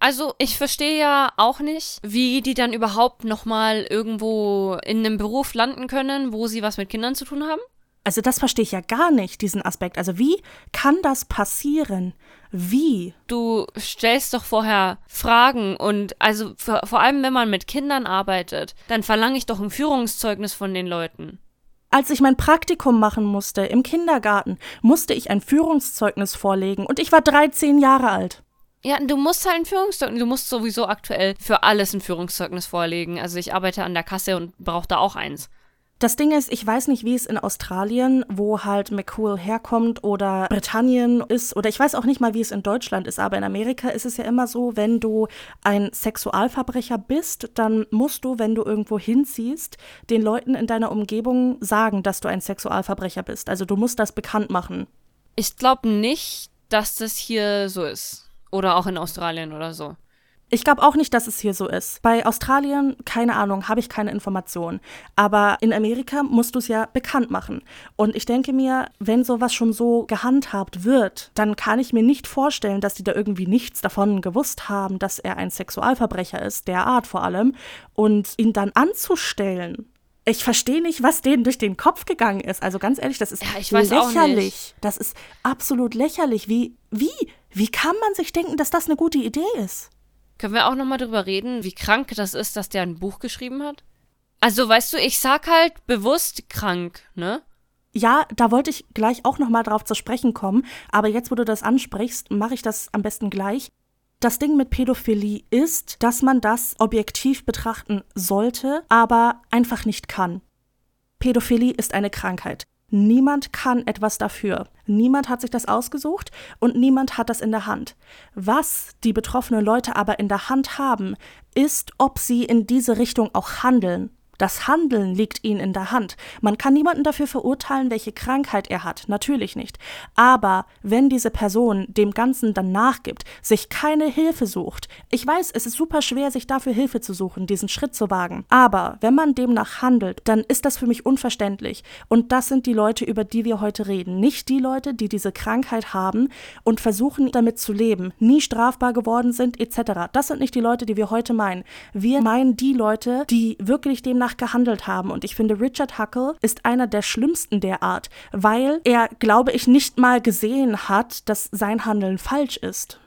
also ich verstehe ja auch nicht, wie die dann überhaupt nochmal irgendwo in einem Beruf landen können, wo sie was mit Kindern zu tun haben. Also das verstehe ich ja gar nicht, diesen Aspekt. Also wie kann das passieren? Wie? Du stellst doch vorher Fragen und also vor, vor allem, wenn man mit Kindern arbeitet, dann verlange ich doch ein Führungszeugnis von den Leuten. Als ich mein Praktikum machen musste im Kindergarten, musste ich ein Führungszeugnis vorlegen und ich war 13 Jahre alt. Ja, du musst halt ein Führungszeugnis, du musst sowieso aktuell für alles ein Führungszeugnis vorlegen. Also ich arbeite an der Kasse und brauche da auch eins. Das Ding ist, ich weiß nicht, wie es in Australien, wo halt McCool herkommt oder Britannien ist, oder ich weiß auch nicht mal, wie es in Deutschland ist, aber in Amerika ist es ja immer so, wenn du ein Sexualverbrecher bist, dann musst du, wenn du irgendwo hinziehst, den Leuten in deiner Umgebung sagen, dass du ein Sexualverbrecher bist. Also du musst das bekannt machen. Ich glaube nicht, dass das hier so ist. Oder auch in Australien oder so. Ich glaube auch nicht, dass es hier so ist. Bei Australien, keine Ahnung, habe ich keine Informationen. Aber in Amerika musst du es ja bekannt machen. Und ich denke mir, wenn sowas schon so gehandhabt wird, dann kann ich mir nicht vorstellen, dass die da irgendwie nichts davon gewusst haben, dass er ein Sexualverbrecher ist, der Art vor allem. Und ihn dann anzustellen, ich verstehe nicht, was denen durch den Kopf gegangen ist. Also ganz ehrlich, das ist ja, lächerlich. Das ist absolut lächerlich. Wie, wie, wie kann man sich denken, dass das eine gute Idee ist? Können wir auch nochmal drüber reden, wie krank das ist, dass der ein Buch geschrieben hat? Also, weißt du, ich sag halt bewusst krank, ne? Ja, da wollte ich gleich auch nochmal drauf zu sprechen kommen, aber jetzt, wo du das ansprichst, mache ich das am besten gleich. Das Ding mit Pädophilie ist, dass man das objektiv betrachten sollte, aber einfach nicht kann. Pädophilie ist eine Krankheit. Niemand kann etwas dafür. Niemand hat sich das ausgesucht und niemand hat das in der Hand. Was die betroffenen Leute aber in der Hand haben, ist, ob sie in diese Richtung auch handeln. Das Handeln liegt ihnen in der Hand. Man kann niemanden dafür verurteilen, welche Krankheit er hat, natürlich nicht. Aber wenn diese Person dem Ganzen dann nachgibt, sich keine Hilfe sucht, ich weiß, es ist super schwer, sich dafür Hilfe zu suchen, diesen Schritt zu wagen, aber wenn man demnach handelt, dann ist das für mich unverständlich. Und das sind die Leute, über die wir heute reden. Nicht die Leute, die diese Krankheit haben und versuchen, damit zu leben, nie strafbar geworden sind, etc. Das sind nicht die Leute, die wir heute meinen. Wir meinen die Leute, die wirklich demnach danach gehandelt haben. Und ich finde, Richard Huckle ist einer der schlimmsten der Art, weil er, glaube ich, nicht mal gesehen hat, dass sein Handeln falsch ist.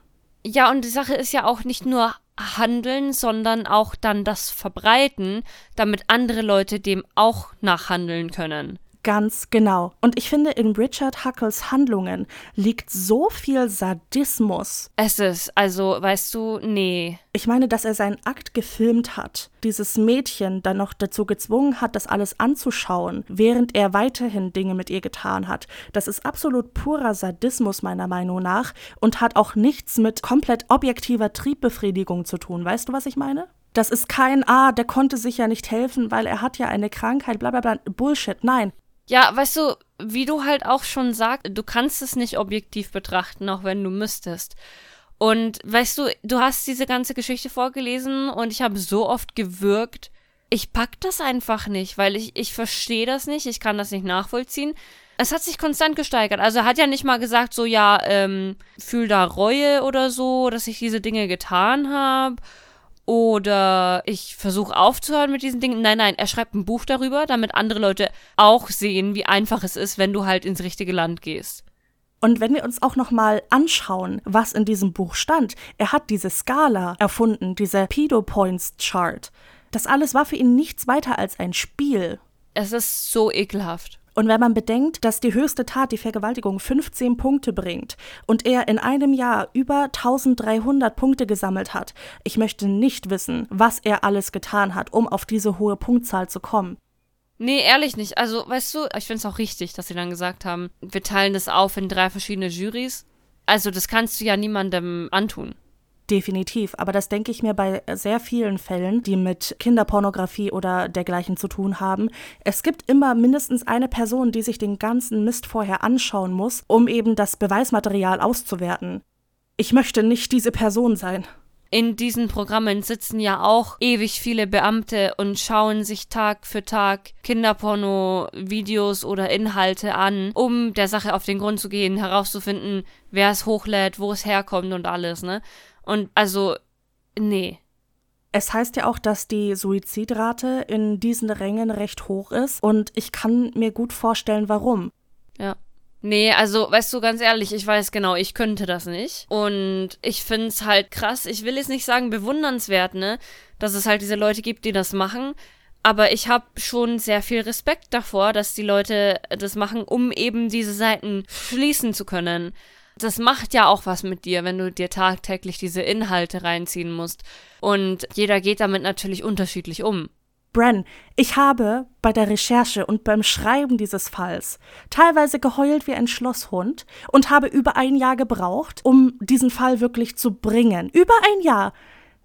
Ja, und die Sache ist ja auch nicht nur handeln, sondern auch dann das verbreiten, damit andere Leute dem auch nachhandeln können. Ganz genau. Und ich finde, in Richard Huckles Handlungen liegt so viel Sadismus. Es ist, also, weißt du, nee. Ich meine, dass er seinen Akt gefilmt hat, dieses Mädchen dann noch dazu gezwungen hat, das alles anzuschauen, während er weiterhin Dinge mit ihr getan hat. Das ist absolut purer Sadismus meiner Meinung nach und hat auch nichts mit komplett objektiver Triebbefriedigung zu tun. Weißt du, was ich meine? Das ist kein, ah, der konnte sich ja nicht helfen, weil er hat ja eine Krankheit, bla bla bla. Bullshit, nein. Ja, weißt du, wie du halt auch schon sagst, du kannst es nicht objektiv betrachten, auch wenn du müsstest. Und weißt du, du hast diese ganze Geschichte vorgelesen und ich habe so oft gewürgt. Ich pack das einfach nicht, weil ich, ich verstehe das nicht, ich kann das nicht nachvollziehen. Es hat sich konstant gesteigert. Also er hat ja nicht mal gesagt, so ja, ähm, fühl da Reue oder so, dass ich diese Dinge getan habe oder ich versuche aufzuhören mit diesen Dingen. Nein, nein, er schreibt ein Buch darüber, damit andere Leute auch sehen, wie einfach es ist, wenn du halt ins richtige Land gehst. Und wenn wir uns auch noch mal anschauen, was in diesem Buch stand, er hat diese Skala erfunden, diese Pedo Points Chart. Das alles war für ihn nichts weiter als ein Spiel. Es ist so ekelhaft. Und wenn man bedenkt, dass die höchste Tat, die Vergewaltigung, 15 Punkte bringt und er in einem Jahr über 1300 Punkte gesammelt hat, ich möchte nicht wissen, was er alles getan hat, um auf diese hohe Punktzahl zu kommen. Nee, ehrlich nicht. Also, weißt du, ich finde es auch richtig, dass sie dann gesagt haben, wir teilen das auf in drei verschiedene Juries. Also, das kannst du ja niemandem antun. Definitiv, aber das denke ich mir bei sehr vielen Fällen, die mit Kinderpornografie oder dergleichen zu tun haben. Es gibt immer mindestens eine Person, die sich den ganzen Mist vorher anschauen muss, um eben das Beweismaterial auszuwerten. Ich möchte nicht diese Person sein. In diesen Programmen sitzen ja auch ewig viele Beamte und schauen sich Tag für Tag Kinderporno-Videos oder Inhalte an, um der Sache auf den Grund zu gehen, herauszufinden, wer es hochlädt, wo es herkommt und alles, ne? Und also, nee. Es heißt ja auch, dass die Suizidrate in diesen Rängen recht hoch ist und ich kann mir gut vorstellen, warum. Ja. Nee, also, weißt du, ganz ehrlich, ich weiß genau, ich könnte das nicht. Und ich find's halt krass, ich will jetzt nicht sagen bewundernswert, ne, dass es halt diese Leute gibt, die das machen. Aber ich habe schon sehr viel Respekt davor, dass die Leute das machen, um eben diese Seiten schließen zu können das macht ja auch was mit dir, wenn du dir tagtäglich diese Inhalte reinziehen musst. Und jeder geht damit natürlich unterschiedlich um. Bren, ich habe bei der Recherche und beim Schreiben dieses Falls teilweise geheult wie ein Schlosshund und habe über ein Jahr gebraucht, um diesen Fall wirklich zu bringen. Über ein Jahr.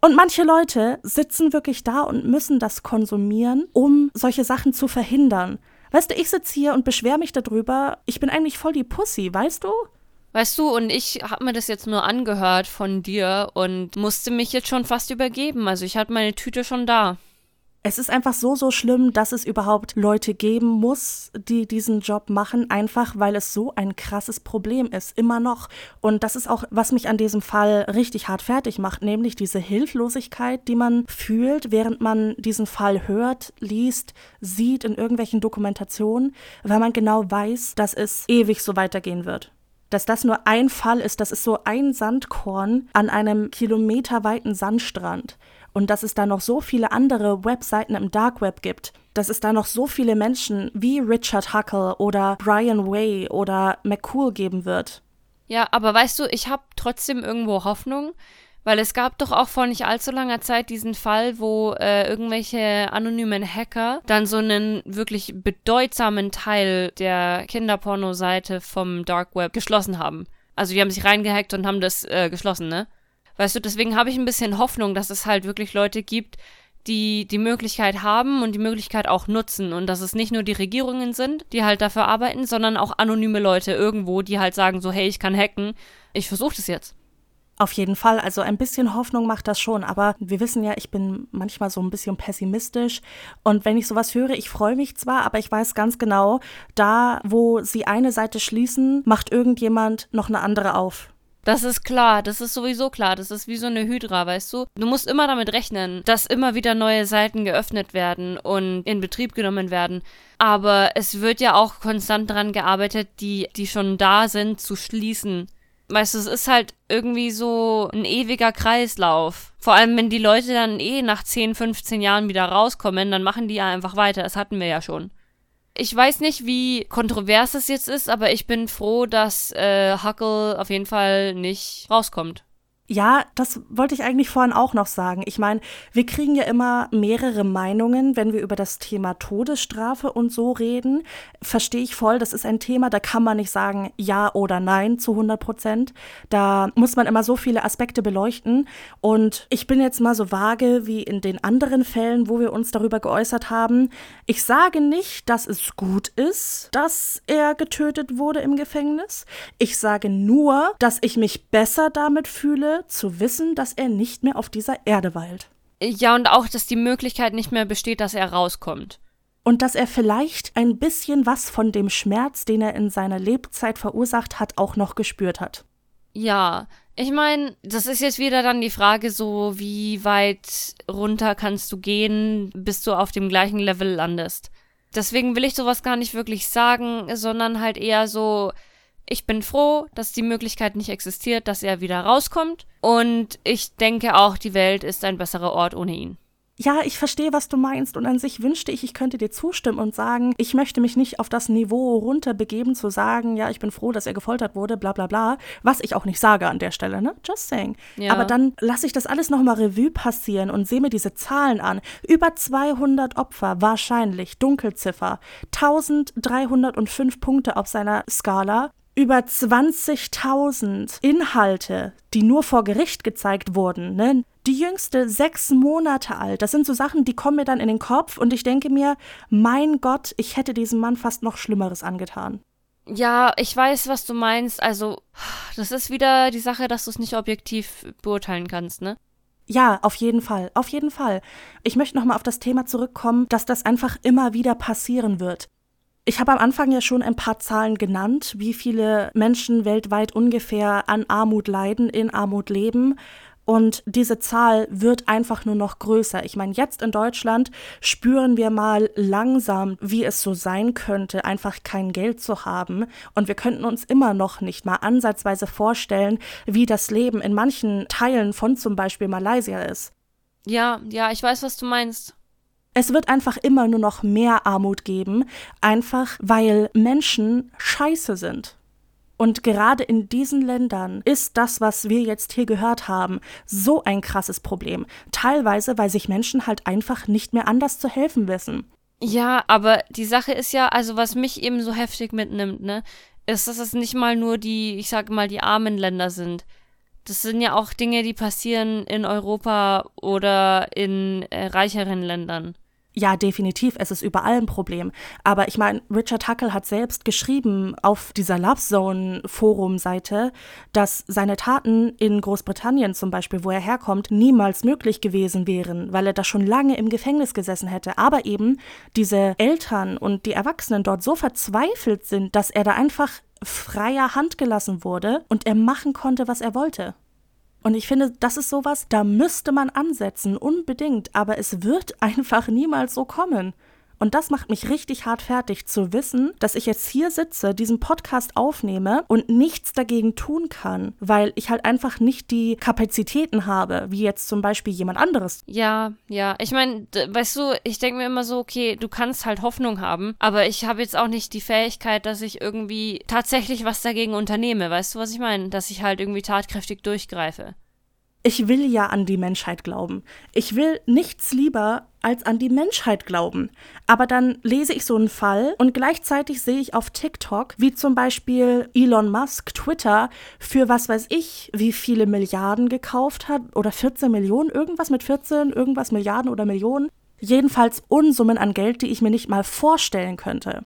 Und manche Leute sitzen wirklich da und müssen das konsumieren, um solche Sachen zu verhindern. Weißt du, ich sitze hier und beschwere mich darüber, ich bin eigentlich voll die Pussy, weißt du? Weißt du, und ich habe mir das jetzt nur angehört von dir und musste mich jetzt schon fast übergeben. Also ich hatte meine Tüte schon da. Es ist einfach so, so schlimm, dass es überhaupt Leute geben muss, die diesen Job machen, einfach weil es so ein krasses Problem ist, immer noch. Und das ist auch, was mich an diesem Fall richtig hart fertig macht, nämlich diese Hilflosigkeit, die man fühlt, während man diesen Fall hört, liest, sieht in irgendwelchen Dokumentationen, weil man genau weiß, dass es ewig so weitergehen wird dass das nur ein Fall ist, das ist so ein Sandkorn an einem kilometerweiten Sandstrand und dass es da noch so viele andere Webseiten im Dark Web gibt, dass es da noch so viele Menschen wie Richard Huckle oder Brian Way oder McCool geben wird. Ja, aber weißt du, ich habe trotzdem irgendwo Hoffnung, weil es gab doch auch vor nicht allzu langer Zeit diesen Fall, wo äh, irgendwelche anonymen Hacker dann so einen wirklich bedeutsamen Teil der Kinderporno-Seite vom Dark Web geschlossen haben. Also die haben sich reingehackt und haben das äh, geschlossen, ne? Weißt du, deswegen habe ich ein bisschen Hoffnung, dass es halt wirklich Leute gibt, die die Möglichkeit haben und die Möglichkeit auch nutzen und dass es nicht nur die Regierungen sind, die halt dafür arbeiten, sondern auch anonyme Leute irgendwo, die halt sagen so, hey, ich kann hacken, ich versuche das jetzt. Auf jeden Fall, also ein bisschen Hoffnung macht das schon, aber wir wissen ja, ich bin manchmal so ein bisschen pessimistisch und wenn ich sowas höre, ich freue mich zwar, aber ich weiß ganz genau, da wo sie eine Seite schließen, macht irgendjemand noch eine andere auf. Das ist klar, das ist sowieso klar. Das ist wie so eine Hydra, weißt du? Du musst immer damit rechnen, dass immer wieder neue Seiten geöffnet werden und in Betrieb genommen werden. Aber es wird ja auch konstant daran gearbeitet, die, die schon da sind, zu schließen. Weißt du, es ist halt irgendwie so ein ewiger Kreislauf. Vor allem, wenn die Leute dann eh nach 10, 15 Jahren wieder rauskommen, dann machen die ja einfach weiter. Das hatten wir ja schon. Ich weiß nicht, wie kontrovers es jetzt ist, aber ich bin froh, dass äh, Huckle auf jeden Fall nicht rauskommt. Ja, das wollte ich eigentlich vorhin auch noch sagen. Ich meine, wir kriegen ja immer mehrere Meinungen, wenn wir über das Thema Todesstrafe und so reden. Verstehe ich voll, das ist ein Thema, da kann man nicht sagen ja oder nein zu 100 Prozent. Da muss man immer so viele Aspekte beleuchten. Und ich bin jetzt mal so vage wie in den anderen Fällen, wo wir uns darüber geäußert haben. Ich sage nicht, dass es gut ist, dass er getötet wurde im Gefängnis. Ich sage nur, dass ich mich besser damit fühle, zu wissen, dass er nicht mehr auf dieser Erde weilt. Ja, und auch, dass die Möglichkeit nicht mehr besteht, dass er rauskommt. Und dass er vielleicht ein bisschen was von dem Schmerz, den er in seiner Lebzeit verursacht hat, auch noch gespürt hat. Ja, ich meine, das ist jetzt wieder dann die Frage so, wie weit runter kannst du gehen, bis du auf dem gleichen Level landest. Deswegen will ich sowas gar nicht wirklich sagen, sondern halt eher so, ich bin froh, dass die Möglichkeit nicht existiert, dass er wieder rauskommt. Und ich denke auch, die Welt ist ein besserer Ort ohne ihn. Ja, ich verstehe, was du meinst. Und an sich wünschte ich, ich könnte dir zustimmen und sagen, ich möchte mich nicht auf das Niveau runterbegeben, zu sagen, ja, ich bin froh, dass er gefoltert wurde, bla bla bla. Was ich auch nicht sage an der Stelle, ne? Just saying. Ja. Aber dann lasse ich das alles nochmal Revue passieren und sehe mir diese Zahlen an. Über 200 Opfer, wahrscheinlich, Dunkelziffer. 1305 Punkte auf seiner Skala über 20.000 Inhalte, die nur vor Gericht gezeigt wurden. Ne? Die jüngste sechs Monate alt. Das sind so Sachen, die kommen mir dann in den Kopf und ich denke mir, mein Gott, ich hätte diesem Mann fast noch Schlimmeres angetan. Ja, ich weiß, was du meinst. Also, das ist wieder die Sache, dass du es nicht objektiv beurteilen kannst, ne? Ja, auf jeden Fall, auf jeden Fall. Ich möchte nochmal auf das Thema zurückkommen, dass das einfach immer wieder passieren wird. Ich habe am Anfang ja schon ein paar Zahlen genannt, wie viele Menschen weltweit ungefähr an Armut leiden, in Armut leben. Und diese Zahl wird einfach nur noch größer. Ich meine, jetzt in Deutschland spüren wir mal langsam, wie es so sein könnte, einfach kein Geld zu haben. Und wir könnten uns immer noch nicht mal ansatzweise vorstellen, wie das Leben in manchen Teilen von zum Beispiel Malaysia ist. Ja, ja, ich weiß, was du meinst. Es wird einfach immer nur noch mehr Armut geben, einfach weil Menschen scheiße sind. Und gerade in diesen Ländern ist das, was wir jetzt hier gehört haben, so ein krasses Problem. Teilweise, weil sich Menschen halt einfach nicht mehr anders zu helfen wissen. Ja, aber die Sache ist ja, also was mich eben so heftig mitnimmt, ne, ist, dass es nicht mal nur die, ich sage mal, die armen Länder sind. Das sind ja auch Dinge, die passieren in Europa oder in äh, reicheren Ländern. Ja, definitiv, es ist überall ein Problem. Aber ich meine, Richard Huckle hat selbst geschrieben auf dieser Love Zone Forum-Seite, dass seine Taten in Großbritannien zum Beispiel, wo er herkommt, niemals möglich gewesen wären, weil er da schon lange im Gefängnis gesessen hätte. Aber eben diese Eltern und die Erwachsenen dort so verzweifelt sind, dass er da einfach freier Hand gelassen wurde und er machen konnte, was er wollte. Und ich finde, das ist sowas, da müsste man ansetzen, unbedingt, aber es wird einfach niemals so kommen. Und das macht mich richtig hart fertig zu wissen, dass ich jetzt hier sitze, diesen Podcast aufnehme und nichts dagegen tun kann, weil ich halt einfach nicht die Kapazitäten habe, wie jetzt zum Beispiel jemand anderes. Ja, ja. Ich meine, weißt du, ich denke mir immer so, okay, du kannst halt Hoffnung haben, aber ich habe jetzt auch nicht die Fähigkeit, dass ich irgendwie tatsächlich was dagegen unternehme. Weißt du, was ich meine? Dass ich halt irgendwie tatkräftig durchgreife. Ich will ja an die Menschheit glauben. Ich will nichts lieber als an die Menschheit glauben. Aber dann lese ich so einen Fall und gleichzeitig sehe ich auf TikTok, wie zum Beispiel Elon Musk Twitter für was weiß ich, wie viele Milliarden gekauft hat oder 14 Millionen, irgendwas mit 14, irgendwas Milliarden oder Millionen. Jedenfalls Unsummen an Geld, die ich mir nicht mal vorstellen könnte.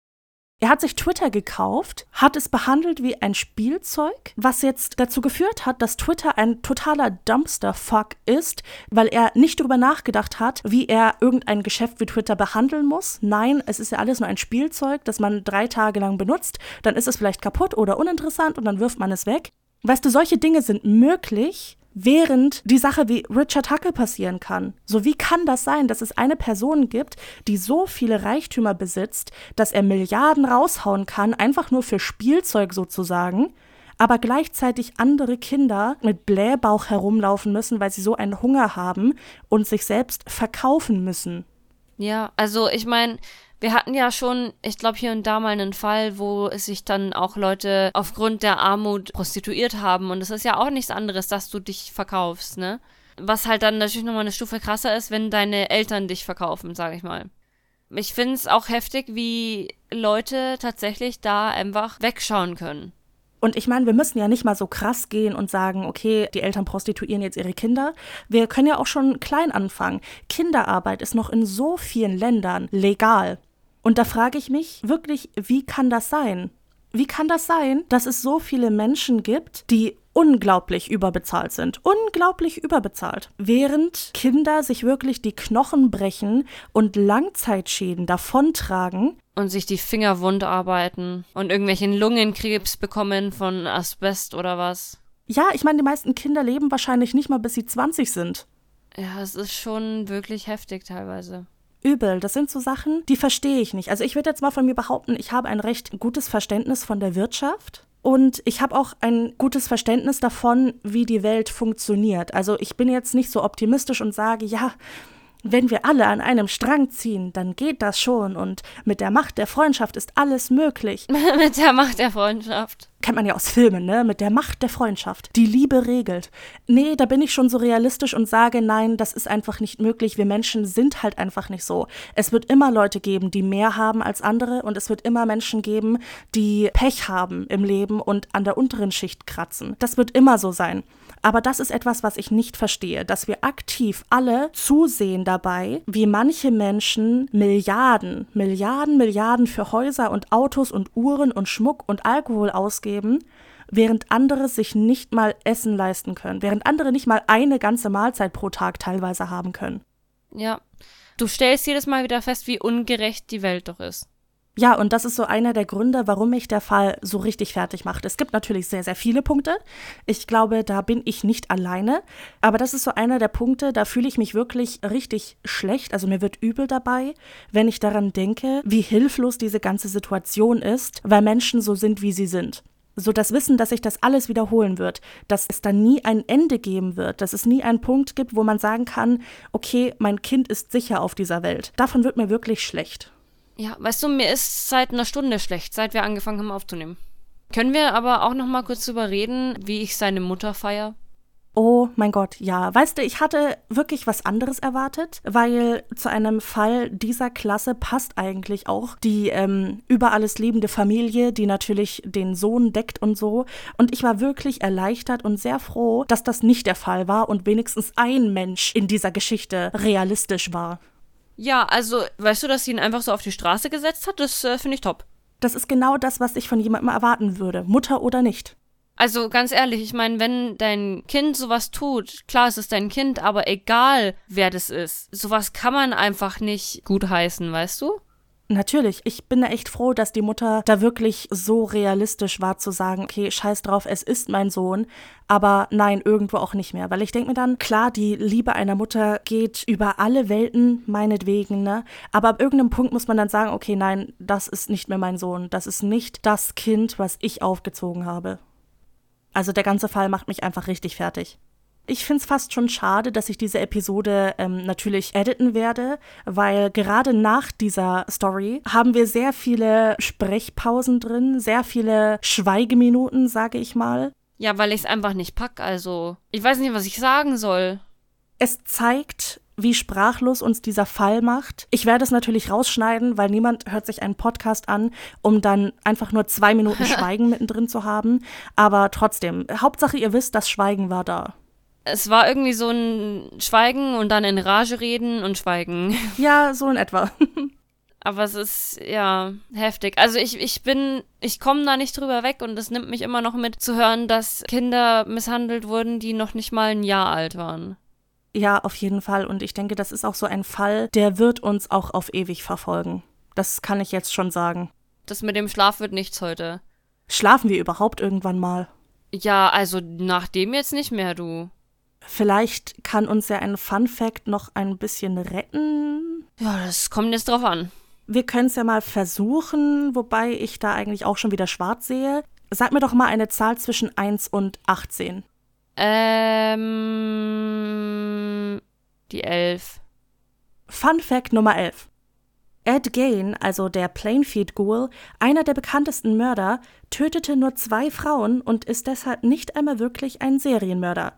Er hat sich Twitter gekauft, hat es behandelt wie ein Spielzeug, was jetzt dazu geführt hat, dass Twitter ein totaler Dumpster-Fuck ist, weil er nicht darüber nachgedacht hat, wie er irgendein Geschäft wie Twitter behandeln muss. Nein, es ist ja alles nur ein Spielzeug, das man drei Tage lang benutzt, dann ist es vielleicht kaputt oder uninteressant und dann wirft man es weg. Weißt du, solche Dinge sind möglich, während die Sache wie Richard Huckel passieren kann. So wie kann das sein, dass es eine Person gibt, die so viele Reichtümer besitzt, dass er Milliarden raushauen kann, einfach nur für Spielzeug sozusagen, aber gleichzeitig andere Kinder mit Blähbauch herumlaufen müssen, weil sie so einen Hunger haben und sich selbst verkaufen müssen. Ja, also ich meine, wir hatten ja schon, ich glaube, hier und da mal einen Fall, wo sich dann auch Leute aufgrund der Armut prostituiert haben. Und es ist ja auch nichts anderes, dass du dich verkaufst, ne? Was halt dann natürlich nochmal eine Stufe krasser ist, wenn deine Eltern dich verkaufen, sag ich mal. Ich finde es auch heftig, wie Leute tatsächlich da einfach wegschauen können. Und ich meine, wir müssen ja nicht mal so krass gehen und sagen, okay, die Eltern prostituieren jetzt ihre Kinder. Wir können ja auch schon klein anfangen. Kinderarbeit ist noch in so vielen Ländern legal. Und da frage ich mich wirklich, wie kann das sein? Wie kann das sein, dass es so viele Menschen gibt, die unglaublich überbezahlt sind, unglaublich überbezahlt, während Kinder sich wirklich die Knochen brechen und Langzeitschäden davontragen und sich die Finger wund arbeiten und irgendwelchen Lungenkrebs bekommen von Asbest oder was. Ja, ich meine, die meisten Kinder leben wahrscheinlich nicht mal bis sie 20 sind. Ja, es ist schon wirklich heftig teilweise übel. Das sind so Sachen, die verstehe ich nicht. Also ich würde jetzt mal von mir behaupten, ich habe ein recht gutes Verständnis von der Wirtschaft. Und ich habe auch ein gutes Verständnis davon, wie die Welt funktioniert. Also ich bin jetzt nicht so optimistisch und sage, ja, wenn wir alle an einem Strang ziehen, dann geht das schon und mit der Macht der Freundschaft ist alles möglich. mit der Macht der Freundschaft. Kennt man ja aus Filmen, ne? Mit der Macht der Freundschaft. Die Liebe regelt. Nee, da bin ich schon so realistisch und sage, nein, das ist einfach nicht möglich. Wir Menschen sind halt einfach nicht so. Es wird immer Leute geben, die mehr haben als andere und es wird immer Menschen geben, die Pech haben im Leben und an der unteren Schicht kratzen. Das wird immer so sein. Aber das ist etwas, was ich nicht verstehe, dass wir aktiv alle zusehen dabei, wie manche Menschen Milliarden, Milliarden, Milliarden für Häuser und Autos und Uhren und Schmuck und Alkohol ausgeben, während andere sich nicht mal Essen leisten können, während andere nicht mal eine ganze Mahlzeit pro Tag teilweise haben können. Ja. Du stellst jedes Mal wieder fest, wie ungerecht die Welt doch ist. Ja, und das ist so einer der Gründe, warum mich der Fall so richtig fertig macht. Es gibt natürlich sehr, sehr viele Punkte. Ich glaube, da bin ich nicht alleine. Aber das ist so einer der Punkte, da fühle ich mich wirklich richtig schlecht. Also mir wird übel dabei, wenn ich daran denke, wie hilflos diese ganze Situation ist, weil Menschen so sind, wie sie sind so das Wissen, dass sich das alles wiederholen wird, dass es dann nie ein Ende geben wird, dass es nie einen Punkt gibt, wo man sagen kann, okay, mein Kind ist sicher auf dieser Welt. Davon wird mir wirklich schlecht. Ja, weißt du, mir ist seit einer Stunde schlecht, seit wir angefangen haben aufzunehmen. Können wir aber auch noch mal kurz drüber reden, wie ich seine Mutter feier? Oh mein Gott, ja. Weißt du, ich hatte wirklich was anderes erwartet, weil zu einem Fall dieser Klasse passt eigentlich auch die ähm, über alles liebende Familie, die natürlich den Sohn deckt und so. Und ich war wirklich erleichtert und sehr froh, dass das nicht der Fall war und wenigstens ein Mensch in dieser Geschichte realistisch war. Ja, also, weißt du, dass sie ihn einfach so auf die Straße gesetzt hat? Das äh, finde ich top. Das ist genau das, was ich von jemandem erwarten würde, Mutter oder nicht. Also ganz ehrlich, ich meine, wenn dein Kind sowas tut, klar, es ist dein Kind, aber egal, wer das ist, sowas kann man einfach nicht gutheißen, weißt du? Natürlich, ich bin echt froh, dass die Mutter da wirklich so realistisch war zu sagen, okay, scheiß drauf, es ist mein Sohn, aber nein, irgendwo auch nicht mehr, weil ich denke mir dann, klar, die Liebe einer Mutter geht über alle Welten, meinetwegen, ne? Aber ab irgendeinem Punkt muss man dann sagen, okay, nein, das ist nicht mehr mein Sohn, das ist nicht das Kind, was ich aufgezogen habe. Also der ganze Fall macht mich einfach richtig fertig. Ich finde es fast schon schade, dass ich diese Episode ähm, natürlich editen werde, weil gerade nach dieser Story haben wir sehr viele Sprechpausen drin, sehr viele Schweigeminuten, sage ich mal. Ja, weil ich es einfach nicht pack, also. Ich weiß nicht, was ich sagen soll. Es zeigt, wie sprachlos uns dieser Fall macht. Ich werde es natürlich rausschneiden, weil niemand hört sich einen Podcast an, um dann einfach nur zwei Minuten Schweigen mittendrin zu haben. Aber trotzdem, Hauptsache ihr wisst, das Schweigen war da. Es war irgendwie so ein Schweigen und dann in Rage reden und Schweigen. Ja, so in etwa. Aber es ist ja heftig. Also ich, ich bin, ich komme da nicht drüber weg und es nimmt mich immer noch mit zu hören, dass Kinder misshandelt wurden, die noch nicht mal ein Jahr alt waren. Ja, auf jeden Fall. Und ich denke, das ist auch so ein Fall, der wird uns auch auf ewig verfolgen. Das kann ich jetzt schon sagen. Das mit dem Schlaf wird nichts heute. Schlafen wir überhaupt irgendwann mal? Ja, also nach dem jetzt nicht mehr, du. Vielleicht kann uns ja ein Fun Fact noch ein bisschen retten. Ja, das kommt jetzt drauf an. Wir können es ja mal versuchen, wobei ich da eigentlich auch schon wieder schwarz sehe. Sag mir doch mal eine Zahl zwischen 1 und 18. Ähm. Die 11. Fun Fact Nummer 11. Ed Gain, also der Plainfield Ghoul, einer der bekanntesten Mörder, tötete nur zwei Frauen und ist deshalb nicht einmal wirklich ein Serienmörder.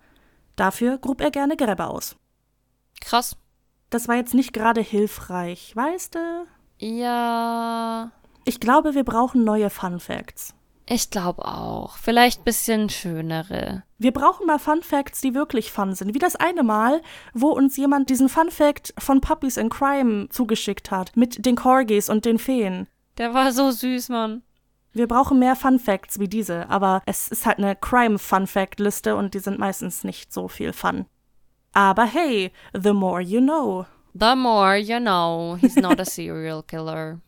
Dafür grub er gerne Gräber aus. Krass. Das war jetzt nicht gerade hilfreich, weißt du? Ja. Ich glaube, wir brauchen neue Fun Facts. Ich glaube auch. Vielleicht bisschen schönere. Wir brauchen mal Fun Facts, die wirklich fun sind. Wie das eine Mal, wo uns jemand diesen Fun Fact von Puppies in Crime zugeschickt hat. Mit den Corgis und den Feen. Der war so süß, Mann. Wir brauchen mehr Fun Facts wie diese, aber es ist halt eine Crime Fun Fact Liste und die sind meistens nicht so viel Fun. Aber hey, the more you know. The more you know, he's not a serial killer.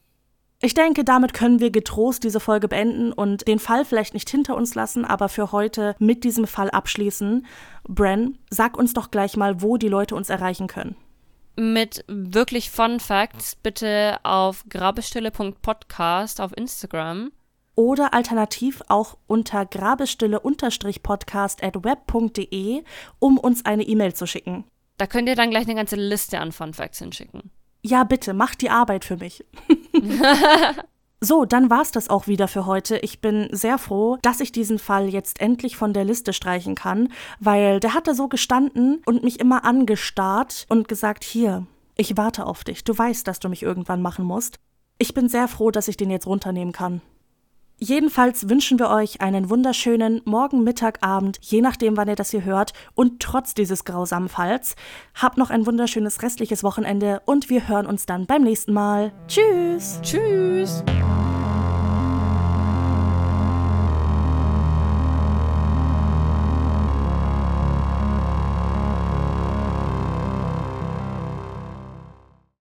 Ich denke, damit können wir getrost diese Folge beenden und den Fall vielleicht nicht hinter uns lassen, aber für heute mit diesem Fall abschließen. Bren, sag uns doch gleich mal, wo die Leute uns erreichen können. Mit wirklich Fun Facts bitte auf grabestille.podcast auf Instagram. Oder alternativ auch unter grabestille-podcast at web.de, um uns eine E-Mail zu schicken. Da könnt ihr dann gleich eine ganze Liste an Fun Facts hinschicken. Ja, bitte, mach die Arbeit für mich. so, dann war's das auch wieder für heute. Ich bin sehr froh, dass ich diesen Fall jetzt endlich von der Liste streichen kann, weil der hat da so gestanden und mich immer angestarrt und gesagt, hier, ich warte auf dich. Du weißt, dass du mich irgendwann machen musst. Ich bin sehr froh, dass ich den jetzt runternehmen kann. Jedenfalls wünschen wir euch einen wunderschönen Morgen, Mittag, Abend, je nachdem, wann ihr das hier hört. Und trotz dieses grausamen Falls, habt noch ein wunderschönes restliches Wochenende und wir hören uns dann beim nächsten Mal. Tschüss! Tschüss!